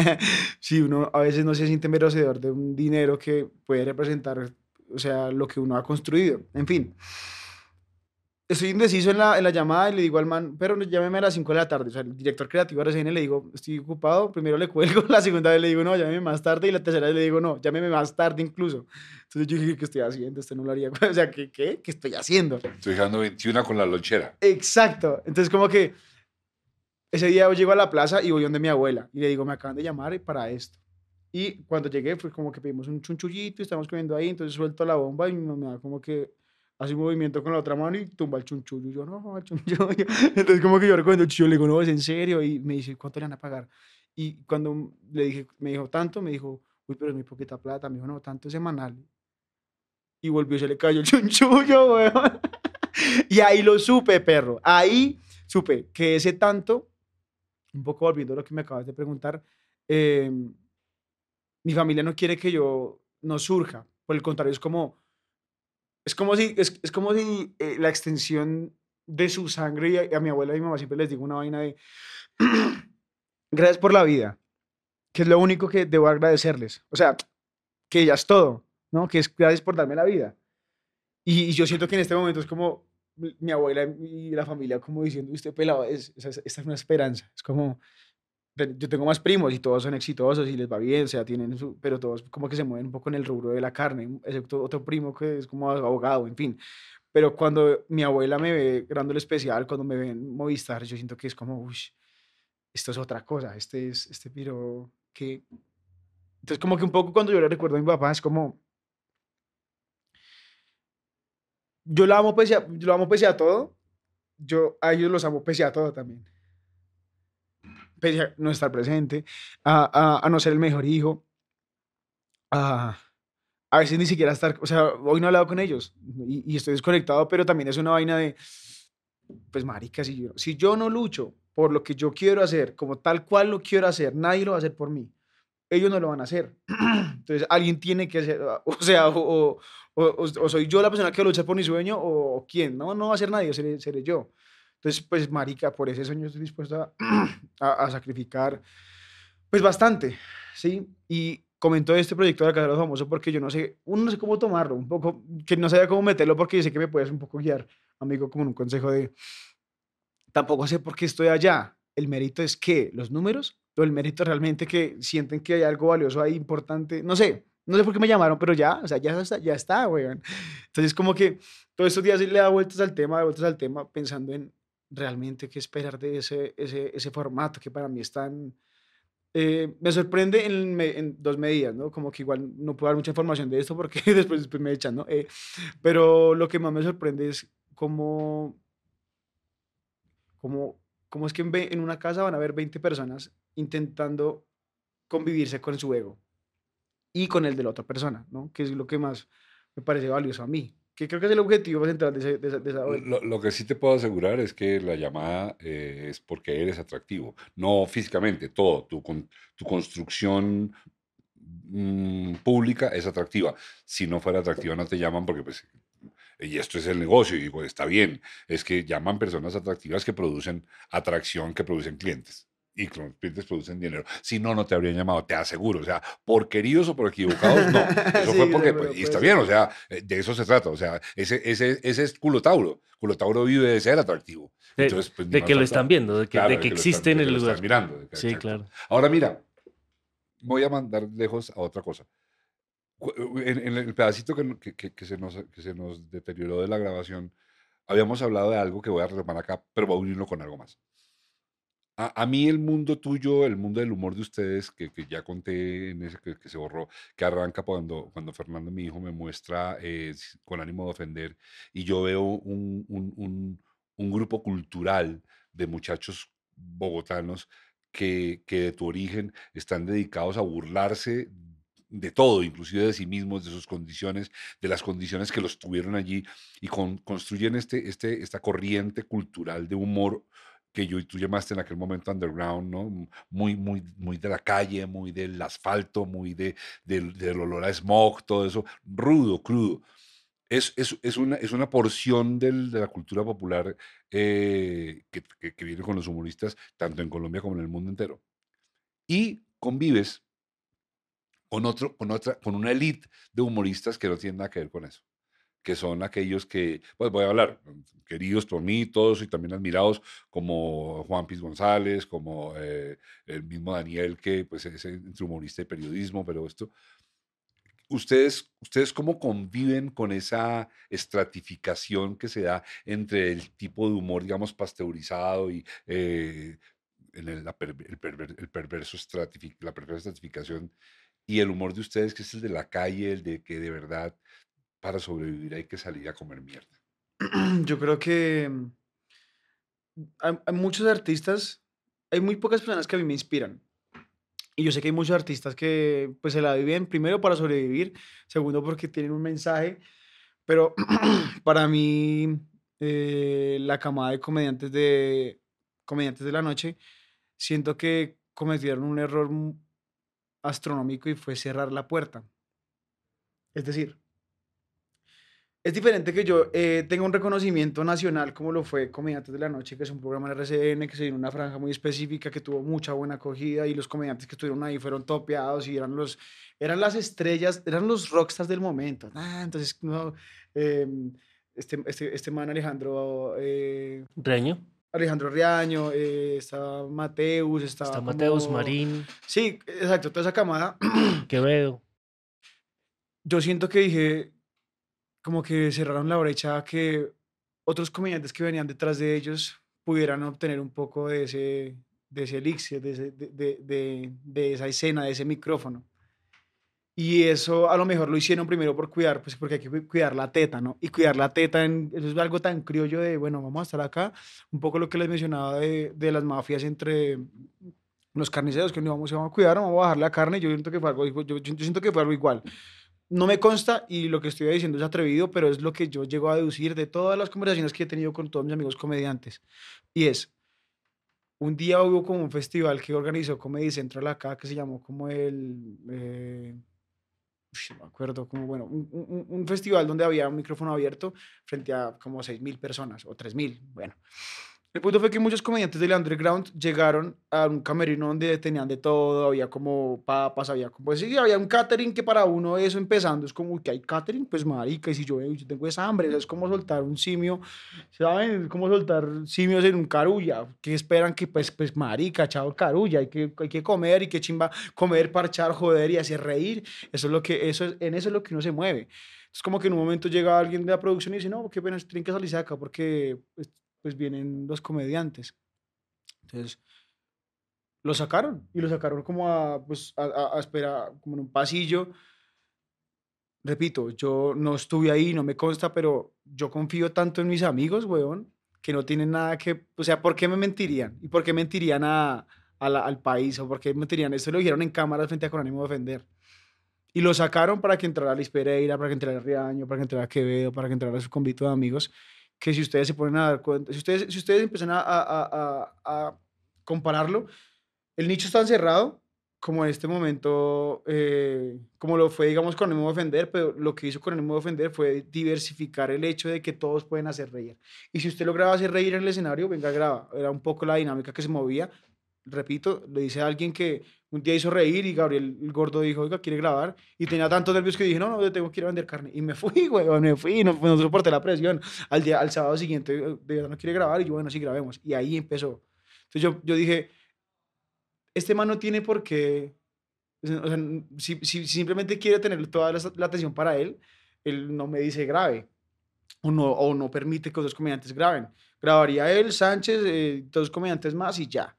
sí, uno a veces no se siente merecedor de un dinero que puede representar, o sea, lo que uno ha construido. En fin estoy indeciso en la, en la llamada y le digo al man, pero llámeme a las 5 de la tarde. O sea, el director creativo de RCN le digo, estoy ocupado. Primero le cuelgo, la segunda vez le digo, no, llámeme más tarde. Y la tercera vez le digo, no, llámeme más tarde incluso. Entonces yo dije, ¿qué estoy haciendo? Esto no lo haría. O sea, ¿qué, qué? ¿Qué estoy haciendo? Estoy dejando 21 con la lonchera. Exacto. Entonces, como que ese día yo llego a la plaza y voy donde mi abuela y le digo, me acaban de llamar para esto. Y cuando llegué, fue como que pedimos un chunchullito y estamos comiendo ahí. Entonces suelto la bomba y mi mamá como que hace un movimiento con la otra mano y tumba el chunchullo. Yo, no, el chunchullo. Entonces, como que yo recuerdo chunchullo, le digo, no, es en serio. Y me dice, ¿cuánto le van a pagar? Y cuando le dije, me dijo, tanto, me dijo, uy, pero es muy poquita plata. Me dijo, no, tanto semanal. Y volvió, se le cayó el chunchullo, weón. y ahí lo supe, perro. Ahí supe que ese tanto, un poco volviendo a lo que me acabas de preguntar, eh, mi familia no quiere que yo no surja. Por el contrario, es como, es como si, es, es como si eh, la extensión de su sangre, y a, mi abuela y a mi mamá siempre les digo una vaina de, gracias por la vida, que es lo único que debo agradecerles. O sea, que ya es todo, ¿no? Que es gracias por darme la vida. Y, yo siento que en este momento es como mi abuela y la familia como diciendo, usted pelado, es, es- esta es una esperanza. Es como, yo tengo más primos y todos son exitosos y les va bien, o sea, tienen su, pero todos como que se mueven un poco en el rubro de la carne, excepto otro primo que es como abogado, en fin. Pero cuando mi abuela me ve grabando el especial, cuando me ve en Movistar, yo siento que es como, uy, esto es otra cosa, este es, este piro que... Entonces como que un poco cuando yo le recuerdo a mi papá, es como... Yo la amo pese a, yo lo amo pese a todo, yo a ellos los amo pese a todo también pese a no estar presente, a, a- a no ser el mejor hijo, a, a veces ni siquiera estar, o sea, hoy no he hablado con ellos y, y estoy desconectado, pero también es una vaina de, pues marica, si yo, si yo no lucho por lo que yo quiero hacer, como tal cual lo quiero hacer, nadie lo va a hacer por mí. Ellos no lo van a hacer. Entonces, alguien tiene que hacer, o sea, o, o- o- o soy yo la persona que lucha por mi sueño, o, quién. No, no va a ser nadie, seré, seré yo. Entonces, pues, marica, por ese sueño estoy dispuesto a, a, a sacrificar, pues, bastante, ¿sí? Y comentó este proyecto de la los Famosos porque yo no sé, uno no sé cómo tomarlo, un poco, que no sabía cómo meterlo porque yo sé que me puedes un poco guiar, amigo, como un consejo de, tampoco sé por qué estoy allá. El mérito es que los números, o el mérito realmente que sienten que hay algo valioso ahí importante, no sé, no sé por qué me llamaron, pero ya, o sea, ya está, ya está, weón. Entonces, como que todos estos días le da vueltas al tema, vueltas al tema, pensando en realmente qué esperar de ese, ese, ese formato que para mí es tan... eh, me sorprende en, dos medidas, ¿no? Como que igual no puedo dar mucha información de esto porque después, después me echan, ¿no? Eh, pero lo que más me sorprende es cómo, cómo, cómo es que en, en una casa van a haber 20 personas intentando convivirse con su ego y con el de la otra persona, ¿no? Que es lo que más me parece valioso a mí. Que creo que es el objetivo central de, de esa... de Lo, lo que sí te puedo asegurar es que la llamada eh, es porque eres atractivo, no físicamente, todo, tu, con- tu construcción mm, pública es atractiva. Si no fuera atractiva no te llaman porque pues, y esto es el negocio, y digo, está bien, es que llaman personas atractivas que producen atracción, que producen clientes. Y que los clientes producen dinero. Si no, no te habrían llamado, te aseguro. O sea, por queridos o por equivocados, no. Eso Sí, fue porque, pues, y está bien, o sea, eh, de eso se trata. O sea, ese, ese, ese es culotauro. Culotauro vive de ser atractivo. De, Entonces, pues, de que lo están viendo, de que, Claro, de que que existe están- en de que el lo lugar. mirando, de que- Sí, exacto. claro. Ahora mira, voy a mandar lejos a otra cosa. Cu- En, en el pedacito que- que se nos, que se nos deterioró de la grabación, habíamos hablado de algo que voy a retomar acá, pero voy a unirlo con algo más. A, mí el mundo tuyo, el mundo del humor de ustedes, que, que ya conté en ese que, se borró, que arranca cuando, cuando Fernando, mi hijo, me muestra eh, con ánimo de ofender, y yo veo un, un- un- grupo cultural de muchachos bogotanos que, que de tu origen están dedicados a burlarse de todo, inclusive de sí mismos, de sus condiciones, de las condiciones que los tuvieron allí, y con- construyen este, este, esta corriente cultural de humor que yo y tú llamaste en aquel momento underground, ¿no? Muy, muy, muy de la calle, muy del asfalto, muy de, del, del olor a smog, todo eso, rudo, crudo. Es, es, es una, es una porción del- de la cultura popular eh, que, que- viene con los humoristas, tanto en Colombia como en el mundo entero. Y convives con, otro, con, otra, con una elite de humoristas que no tienen nada que ver con eso, que son aquellos que, pues voy a hablar, queridos por mí, todos y también admirados, como Juan Piz González, como eh, el mismo Daniel, que pues es entre humorista y periodismo, pero esto, ¿ustedes, ¿ustedes cómo conviven con esa estratificación que se da entre el tipo de humor, digamos, pasteurizado y... eh, el, la perverso estratifi- la perversa estratificación y el humor de ustedes, que es el de la calle, el de que de verdad para sobrevivir hay que salir a comer mierda. Yo creo que mm, hay, muchos artistas, hay muy pocas personas que a mí me inspiran. Y yo sé que hay muchos artistas que pues se la viven primero para sobrevivir, segundo porque tienen un mensaje, pero para mí eh, la camada de comediantes de comediantes de la noche siento que cometieron un error mu- astronómico y fue cerrar la puerta. Es decir, es diferente que yo eh, tenga un reconocimiento nacional como lo fue Comediantes de la Noche, que es un programa en RCN que se dio en una franja muy específica, que tuvo mucha buena acogida y los comediantes que estuvieron ahí fueron topeados y eran, los, eran las estrellas, eran los rockstars del momento. Ah, entonces, no, eh, este, este, este man Alejandro, eh, Reño. Alejandro Riaño, eh, está Mateus, está, Está Mateus, Marín, Sí, exacto, toda esa camada. Quevedo. yo siento que dije, como que cerraron la brecha a que otros comediantes que venían detrás de ellos pudieran obtener un poco de ese, de ese elixir, de, ese- de, de- de- esa escena, de ese micrófono. Y eso a lo mejor lo hicieron primero por cuidar, pues porque hay que cu- cuidar la teta, ¿no? Y cuidar la teta, en, eso es algo tan criollo de, bueno, vamos a estar acá, un poco lo que les mencionaba de, las mafias entre los carniceros, que no vamos, vamos a cuidar, vamos a bajar la carne, yo siento que fue algo, yo- yo siento que fue algo igual. No me consta y lo que estoy diciendo es atrevido, pero es lo que yo llego a deducir de todas las conversaciones que he tenido con todos mis amigos comediantes. Y es, un día hubo como un festival que organizó Comedy Central acá, que se llamó como el... eh, no me acuerdo, como bueno, un, un- un festival donde había un micrófono abierto frente a como 6.000 personas o 3.000, bueno. El punto fue que muchos comediantes del underground llegaron a un camerino donde tenían de todo, había como papas, había como, pues sí, había un catering que para uno eso empezando es como que hay catering, pues marica, y si yo, yo tengo esa hambre, es como soltar un simio, ¿saben? Es como soltar simios en un carulla, que esperan que pues, pues marica, chao carulla, hay que, hay que comer y que chimba, comer, parchar, joder y hacer reír, eso es lo que, eso es, en eso es lo que uno se mueve. Es como que en un momento llega alguien de la producción y dice, no, qué pena, tienen que salirse de acá porque pues, vienen los comediantes. Entonces, lo sacaron y lo sacaron como a, pues, a, esperar, como en un pasillo. Repito, yo no estuve ahí, no me consta, pero yo confío tanto en mis amigos, weón, que no tienen nada que, o sea, ¿por qué me mentirían? ¿Y por qué mentirían a, al país? ¿O por qué mentirían? Esto lo dijeron en cámaras frente a Con ánimo de ofender. Y lo sacaron para que entrara Liz Pereira, para que entrara Riaño, para que entrara Quevedo, para que entrara su convito de amigos, que si ustedes se ponen a dar cuenta, si ustedes, si ustedes empiezan a, a- a- compararlo, el nicho está encerrado, como en este momento, eh, como lo fue, digamos, con ánimo de ofender, pero lo que hizo con ánimo de ofender fue diversificar el hecho de que todos pueden hacer reír. Y si usted lograba hacer reír en el escenario, venga, graba. Era un poco la dinámica que se movía. Repito, le dice a alguien que un día hizo reír y Gabriel el gordo dijo, oiga, ¿quiere grabar? Y tenía tantos nervios que dije, no, no, yo tengo que ir a vender carne. Y me fui, güey, me fui, no, no soporté la presión. Al, día, al sábado siguiente, de verdad no quiere grabar. Y yo, bueno, sí, grabemos. Y ahí empezó. Entonces yo, yo dije, este man no tiene por qué, si, si- si simplemente quiere tener toda la, la atención para él, él no me dice grave. O no, o no permite que otros comediantes graben. Grabaría él, Sánchez, eh, dos comediantes más y ya.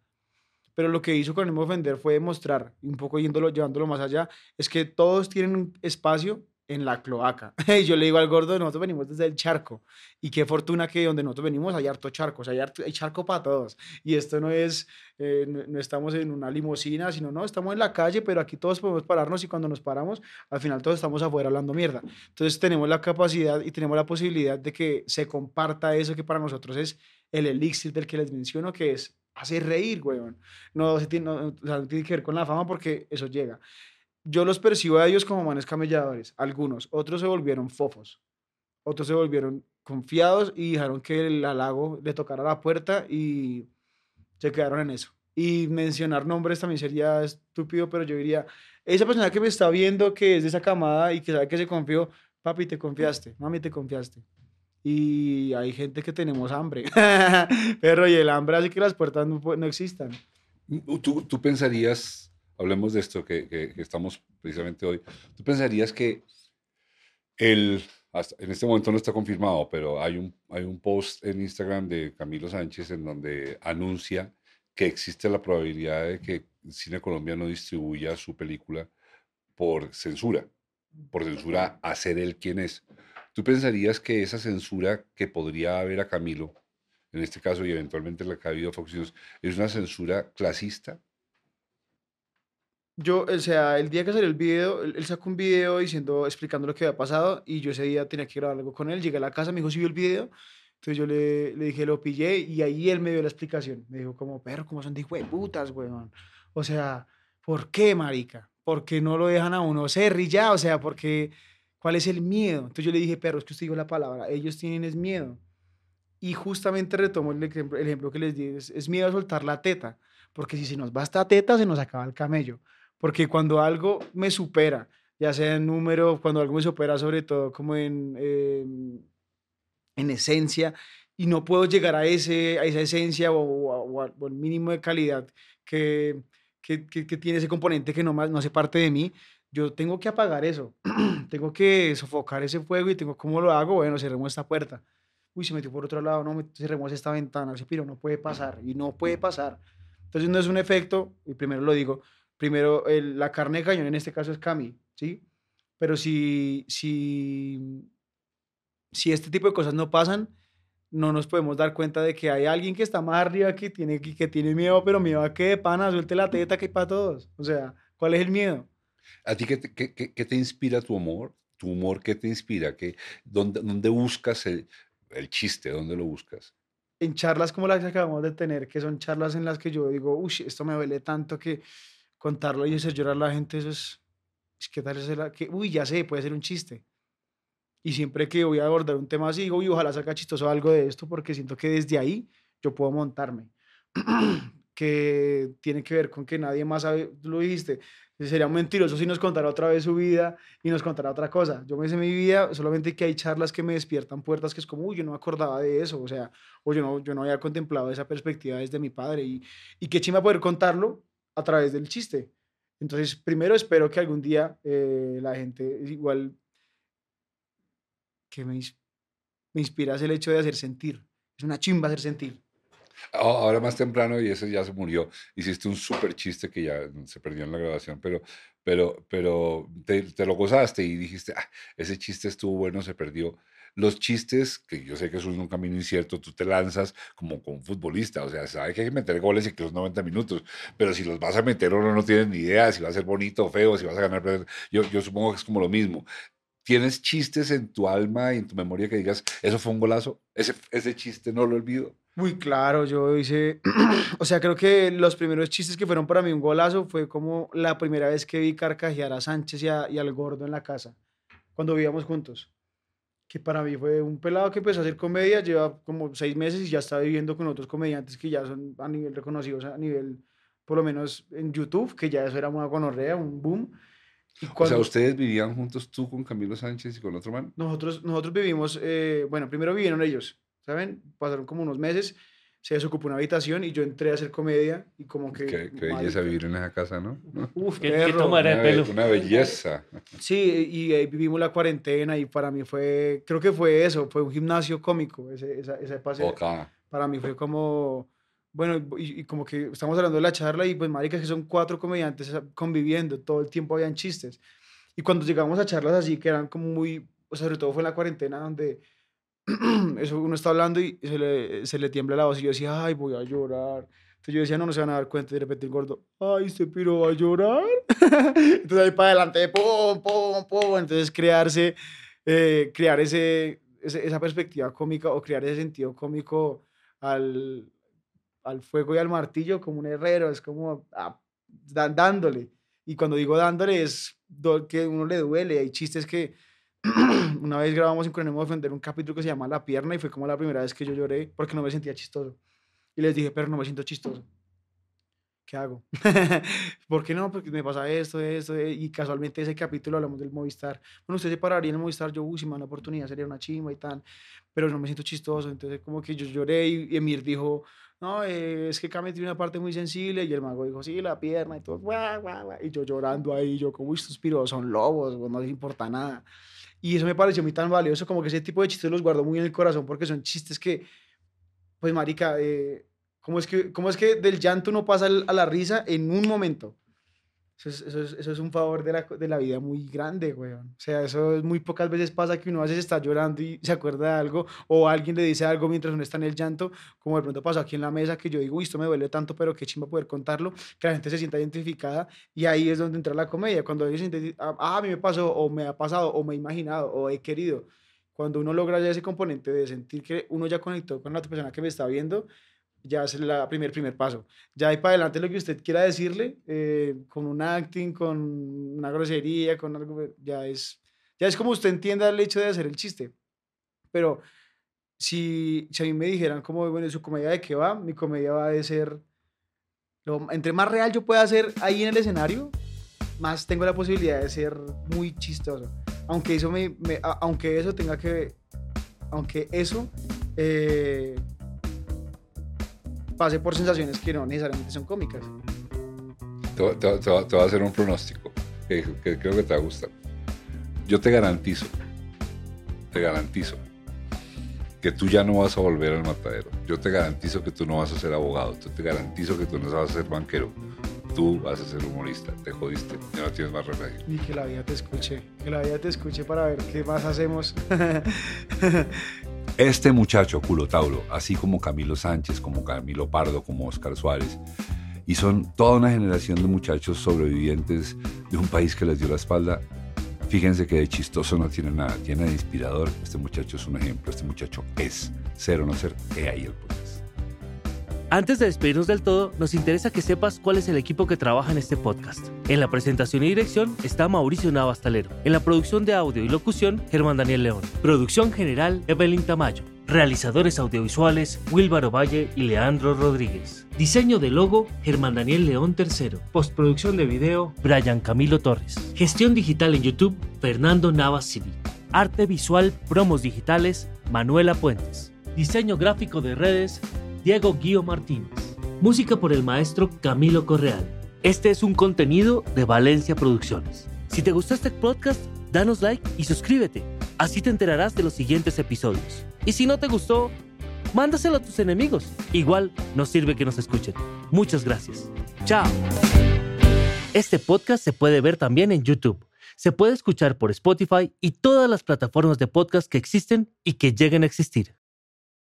Pero lo que hizo con de ofender fue demostrar, un poco yéndolo, llevándolo más allá, es que todos tienen un espacio en la cloaca. y yo le digo al gordo, nosotros venimos desde el charco. Y qué fortuna que donde nosotros venimos hay harto charco, o sea, hay, harto- hay charco para todos. Y esto no es, eh, no, no estamos en una limusina, sino no, estamos en la calle, pero aquí todos podemos pararnos y cuando nos paramos, al final todos estamos afuera hablando mierda. Entonces tenemos la capacidad y tenemos la posibilidad de que se comparta eso que para nosotros es el elixir del que les menciono, que es hacer reír, weón. No, se tiene, no, o que ver con la fama porque eso llega. Yo los percibo a ellos como manes camelladores, algunos. Otros se volvieron fofos. Otros se volvieron confiados y dejaron que el halago le tocara la puerta y se quedaron en eso. Y mencionar nombres también sería estúpido, pero yo diría, esa persona que me está viendo, que es de esa camada y que sabe que se confió, papi, te confiaste, mami, te confiaste. Y hay gente que tenemos hambre, pero y el hambre hace que las puertas no, no existan. ¿Tú, tú pensarías, hablemos de esto que, que- estamos precisamente hoy, tú pensarías que el, en este momento no está confirmado, pero hay un, hay un post en Instagram de Camilo Sánchez en donde anuncia que existe la probabilidad de que Cine Colombia no distribuya su película por censura, por censura a ser él quien es. ¿Tú pensarías que esa censura que podría haber a Camilo, en este caso y eventualmente la que ha habido a Fox News, es una censura clasista? Yo, o sea, el día que salió el video, él, sacó un video diciendo, explicando lo que había pasado y yo ese día tenía que grabar algo con él. Llegué a la casa, me dijo, ¿sí vio el video? Entonces yo le, le dije, lo pillé y ahí él me dio la explicación. Me dijo como, perro, ¿cómo son de putas, weón? O sea, ¿por qué, marica? ¿Por qué no lo dejan a uno ser ya? O sea, porque, ¿cuál es el miedo? Entonces yo le dije, perro, es que usted dijo la palabra, ellos tienen es miedo. Y justamente retomo el ejemplo, el ejemplo que les di, es, miedo a soltar la teta, porque si se nos va esta teta, se nos acaba el camello. Porque cuando algo me supera, ya sea en número, cuando algo me supera sobre todo como en, em, en esencia, y no puedo llegar a, ese, a esa esencia o, o o al mínimo de calidad que, que, que- tiene ese componente que no, no hace parte de mí, yo tengo que apagar eso, tengo que sofocar ese fuego y tengo, ¿cómo lo hago? Bueno, cerremos esta puerta. Uy, se metió por otro lado, no, cerremos esta ventana, ese piro no puede pasar y no puede pasar. Entonces no es un efecto, y primero lo digo, primero el- la carne de cañón en este caso es Cami, ¿sí? Pero si, si, si este tipo de cosas no pasan, no nos podemos dar cuenta de que hay alguien que está más arriba que tiene, que, tiene miedo, pero miedo a que de pana suelte la teta que para todos. O sea, ¿cuál es el miedo? ¿A ti qué te, qué- qué- qué inspira tu humor? ¿Tu humor qué te inspira? ¿Qué, dónde, buscas el, chiste? ¿Dónde lo buscas? En charlas como las que acabamos de tener, que son charlas en las que yo digo, uy, esto me duele tanto que contarlo y hacer llorar a la gente, eso es, que tal es la, que, uy, ya sé, puede ser un chiste. Y siempre que voy a abordar un tema así, digo, uy, ojalá salga chistoso algo de esto, porque siento que desde ahí yo puedo montarme. que tiene que ver con que nadie más sabe, lo dijiste, sería un mentiroso si nos contara otra vez su vida y nos contara otra cosa. Yo me sé mi vida, solamente que hay charlas que me despiertan puertas que es como, uy, yo no me acordaba de eso, o sea, o yo no, yo no había contemplado esa perspectiva desde mi padre y, y qué chima poder contarlo a través del chiste. Entonces, primero espero que algún día eh, la gente igual que me, me inspira es el hecho de hacer sentir. Es una chimba hacer sentir. A- Ahora más temprano, y ese ya se murió, hiciste un súper chiste que ya se perdió en la grabación, pero, pero, pero te, lo gozaste y dijiste, "Ah, ese chiste estuvo bueno, se perdió. Los chistes, que yo sé que eso es un camino incierto, tú te lanzas como con un futbolista, o sea, sabe que hay que meter goles y que los 90 minutos, pero si los vas a meter uno no tienes ni idea si va a ser bonito o feo, si vas a ganar. Yo, yo supongo que es como lo mismo. ¿Tienes chistes en tu alma y en tu memoria que digas, eso fue un golazo? Ese chiste no lo olvido. Muy claro, yo hice, o sea, creo que los primeros chistes que fueron para mí un golazo fue como la primera vez que vi carcajear a Sánchez y, a- y al gordo en la casa, cuando vivíamos juntos. Que para mí fue un pelado que empezó a hacer comedia, lleva como seis meses y ya está viviendo con otros comediantes que ya son a nivel reconocidos, a nivel, por lo menos en YouTube, que ya eso era una gonorrea, un boom. Y O sea, cuando- ustedes vivían juntos tú con Camilo Sánchez y con otro man. nosotros, nosotros vivimos, eh, bueno, primero vivieron ellos, ¿saben? Pasaron como unos meses, se desocupó una habitación y yo entré a hacer comedia y como que... Qué, qué belleza vivir en esa casa, ¿no? Uf, Qué- qué perro. tomar- Para Una, el be- pelo. una belleza. Sí, y ahí vivimos la cuarentena y para mí fue, creo que fue eso, fue un gimnasio cómico, ese, esa, esa pase- Oca. para mí fue como, bueno, y, y como que estamos hablando de la charla y pues marica que son cuatro comediantes conviviendo, todo el tiempo habían chistes. Y cuando llegamos a charlas así, que eran como muy, o sea, sobre todo fue en la cuarentena, donde eso uno está hablando y se le, se le tiembla la voz y yo decía, ay, voy a llorar. Entonces yo decía, no, no se van a dar cuenta. Y de repente el gordo, ay, este piro va a llorar. Entonces ahí para adelante, pum, pum, pum. Entonces crearse, eh, crear ese, ese- esa perspectiva cómica o crear ese sentido cómico al, al fuego y al martillo como un herrero, es como ah, dándole. Y cuando digo dándole es que uno le duele. Hay chistes que una vez grabamos en Cronemo Defender un capítulo que se llama La Pierna y fue como la primera vez que yo lloré porque no me sentía chistoso. Y les dije, pero no me siento chistoso. ¿Qué hago? ¿Por qué no? Porque me pasa esto, esto, eh, y casualmente ese capítulo hablamos del Movistar. Bueno, usted se pararía en el Movistar, yo, uy, si me da una oportunidad, sería una chimba y tal, pero no me siento chistoso. Entonces, como que yo lloré y, Emir dijo, no, eh, es que Kame tiene una parte muy sensible, y el mago dijo, sí, la pierna y todo, guau, guau, guau", y yo llorando ahí, yo, como, uy, estos piros son lobos, no les importa nada. Y eso me pareció muy tan valioso, como que ese tipo de chistes los guardo muy en el corazón, porque son chistes que, pues, marica, eh, ¿cómo, es que, ¿cómo es que del llanto uno pasa a la risa en un momento? Eso es, eso es, eso es un favor de la, de la vida muy grande, weón. O sea, eso es muy pocas veces pasa que uno a veces está llorando y se acuerda de algo, o alguien le dice algo mientras uno está en el llanto, como de pronto pasó aquí en la mesa, que yo digo, uy, esto me duele tanto, pero qué chimba poder contarlo, que la gente se sienta identificada, y ahí es donde entra la comedia, cuando ellos sienten, ah, ah, a mí me pasó, o me ha pasado, o me he imaginado, o he querido. Cuando uno logra ya ese componente de sentir que uno ya conectó con la otra persona que me está viendo, ya es el primer, primer paso. Ya ahí para adelante lo que usted quiera decirle, eh, con un acting, con una grosería, con algo, ya es, ya es como usted entienda el hecho de hacer el chiste. Pero si, si a mí me dijeran como, bueno, su comedia de qué va, mi comedia va a ser, lo, entre más real yo pueda hacer ahí en el escenario, más tengo la posibilidad de ser muy chistoso. Aunque eso, me, me- aunque eso tenga que, aunque eso eh, pase por sensaciones que no necesariamente son cómicas. Te, voy- te voy- te voy- te voy a hacer un pronóstico que, que creo que te va a gustar. Yo te garantizo, te garantizo que tú ya no vas a volver al matadero. Yo te garantizo que tú no vas a ser abogado. Yo te garantizo que tú no vas a ser banquero. Tú vas a ser humorista. Te jodiste. Ya no tienes más remedio. Y que la vida te escuche, que la vida te escuche para ver qué más hacemos. Este muchacho, Culotauro, así como Camilo Sánchez, como Camilo Pardo, como Oscar Suárez, y son toda una generación de muchachos sobrevivientes de un país que les dio la espalda. Fíjense que de chistoso no tiene nada, tiene de inspirador. Este muchacho es un ejemplo, este muchacho es ser o no ser, he ahí el podcast. Antes de despedirnos del todo, nos interesa que sepas cuál es el equipo que trabaja en este podcast. En la presentación y dirección está Mauricio Navastalero. En la producción de audio y locución, Germán Daniel León. Producción general, Evelyn Tamayo. Realizadores audiovisuales, Wilbaro Valle y Leandro Rodríguez. Diseño de logo, Germán Daniel León III. Postproducción de video, Brian Camilo Torres. Gestión digital en YouTube, Fernando Navas Civil. Arte visual, promos digitales, Manuela Puentes. Diseño gráfico de redes, Diego Guío Martínez. Música por el maestro Camilo Correal. Este es un contenido de Valencia Producciones. Si te gustó este podcast, danos like y suscríbete. Así te enterarás de los siguientes episodios. Y si no te gustó, mándaselo a tus enemigos. Igual nos sirve que nos escuchen. Muchas gracias. Chao. Este podcast se puede ver también en YouTube. Se puede escuchar por Spotify y todas las plataformas de podcast que existen y que lleguen a existir.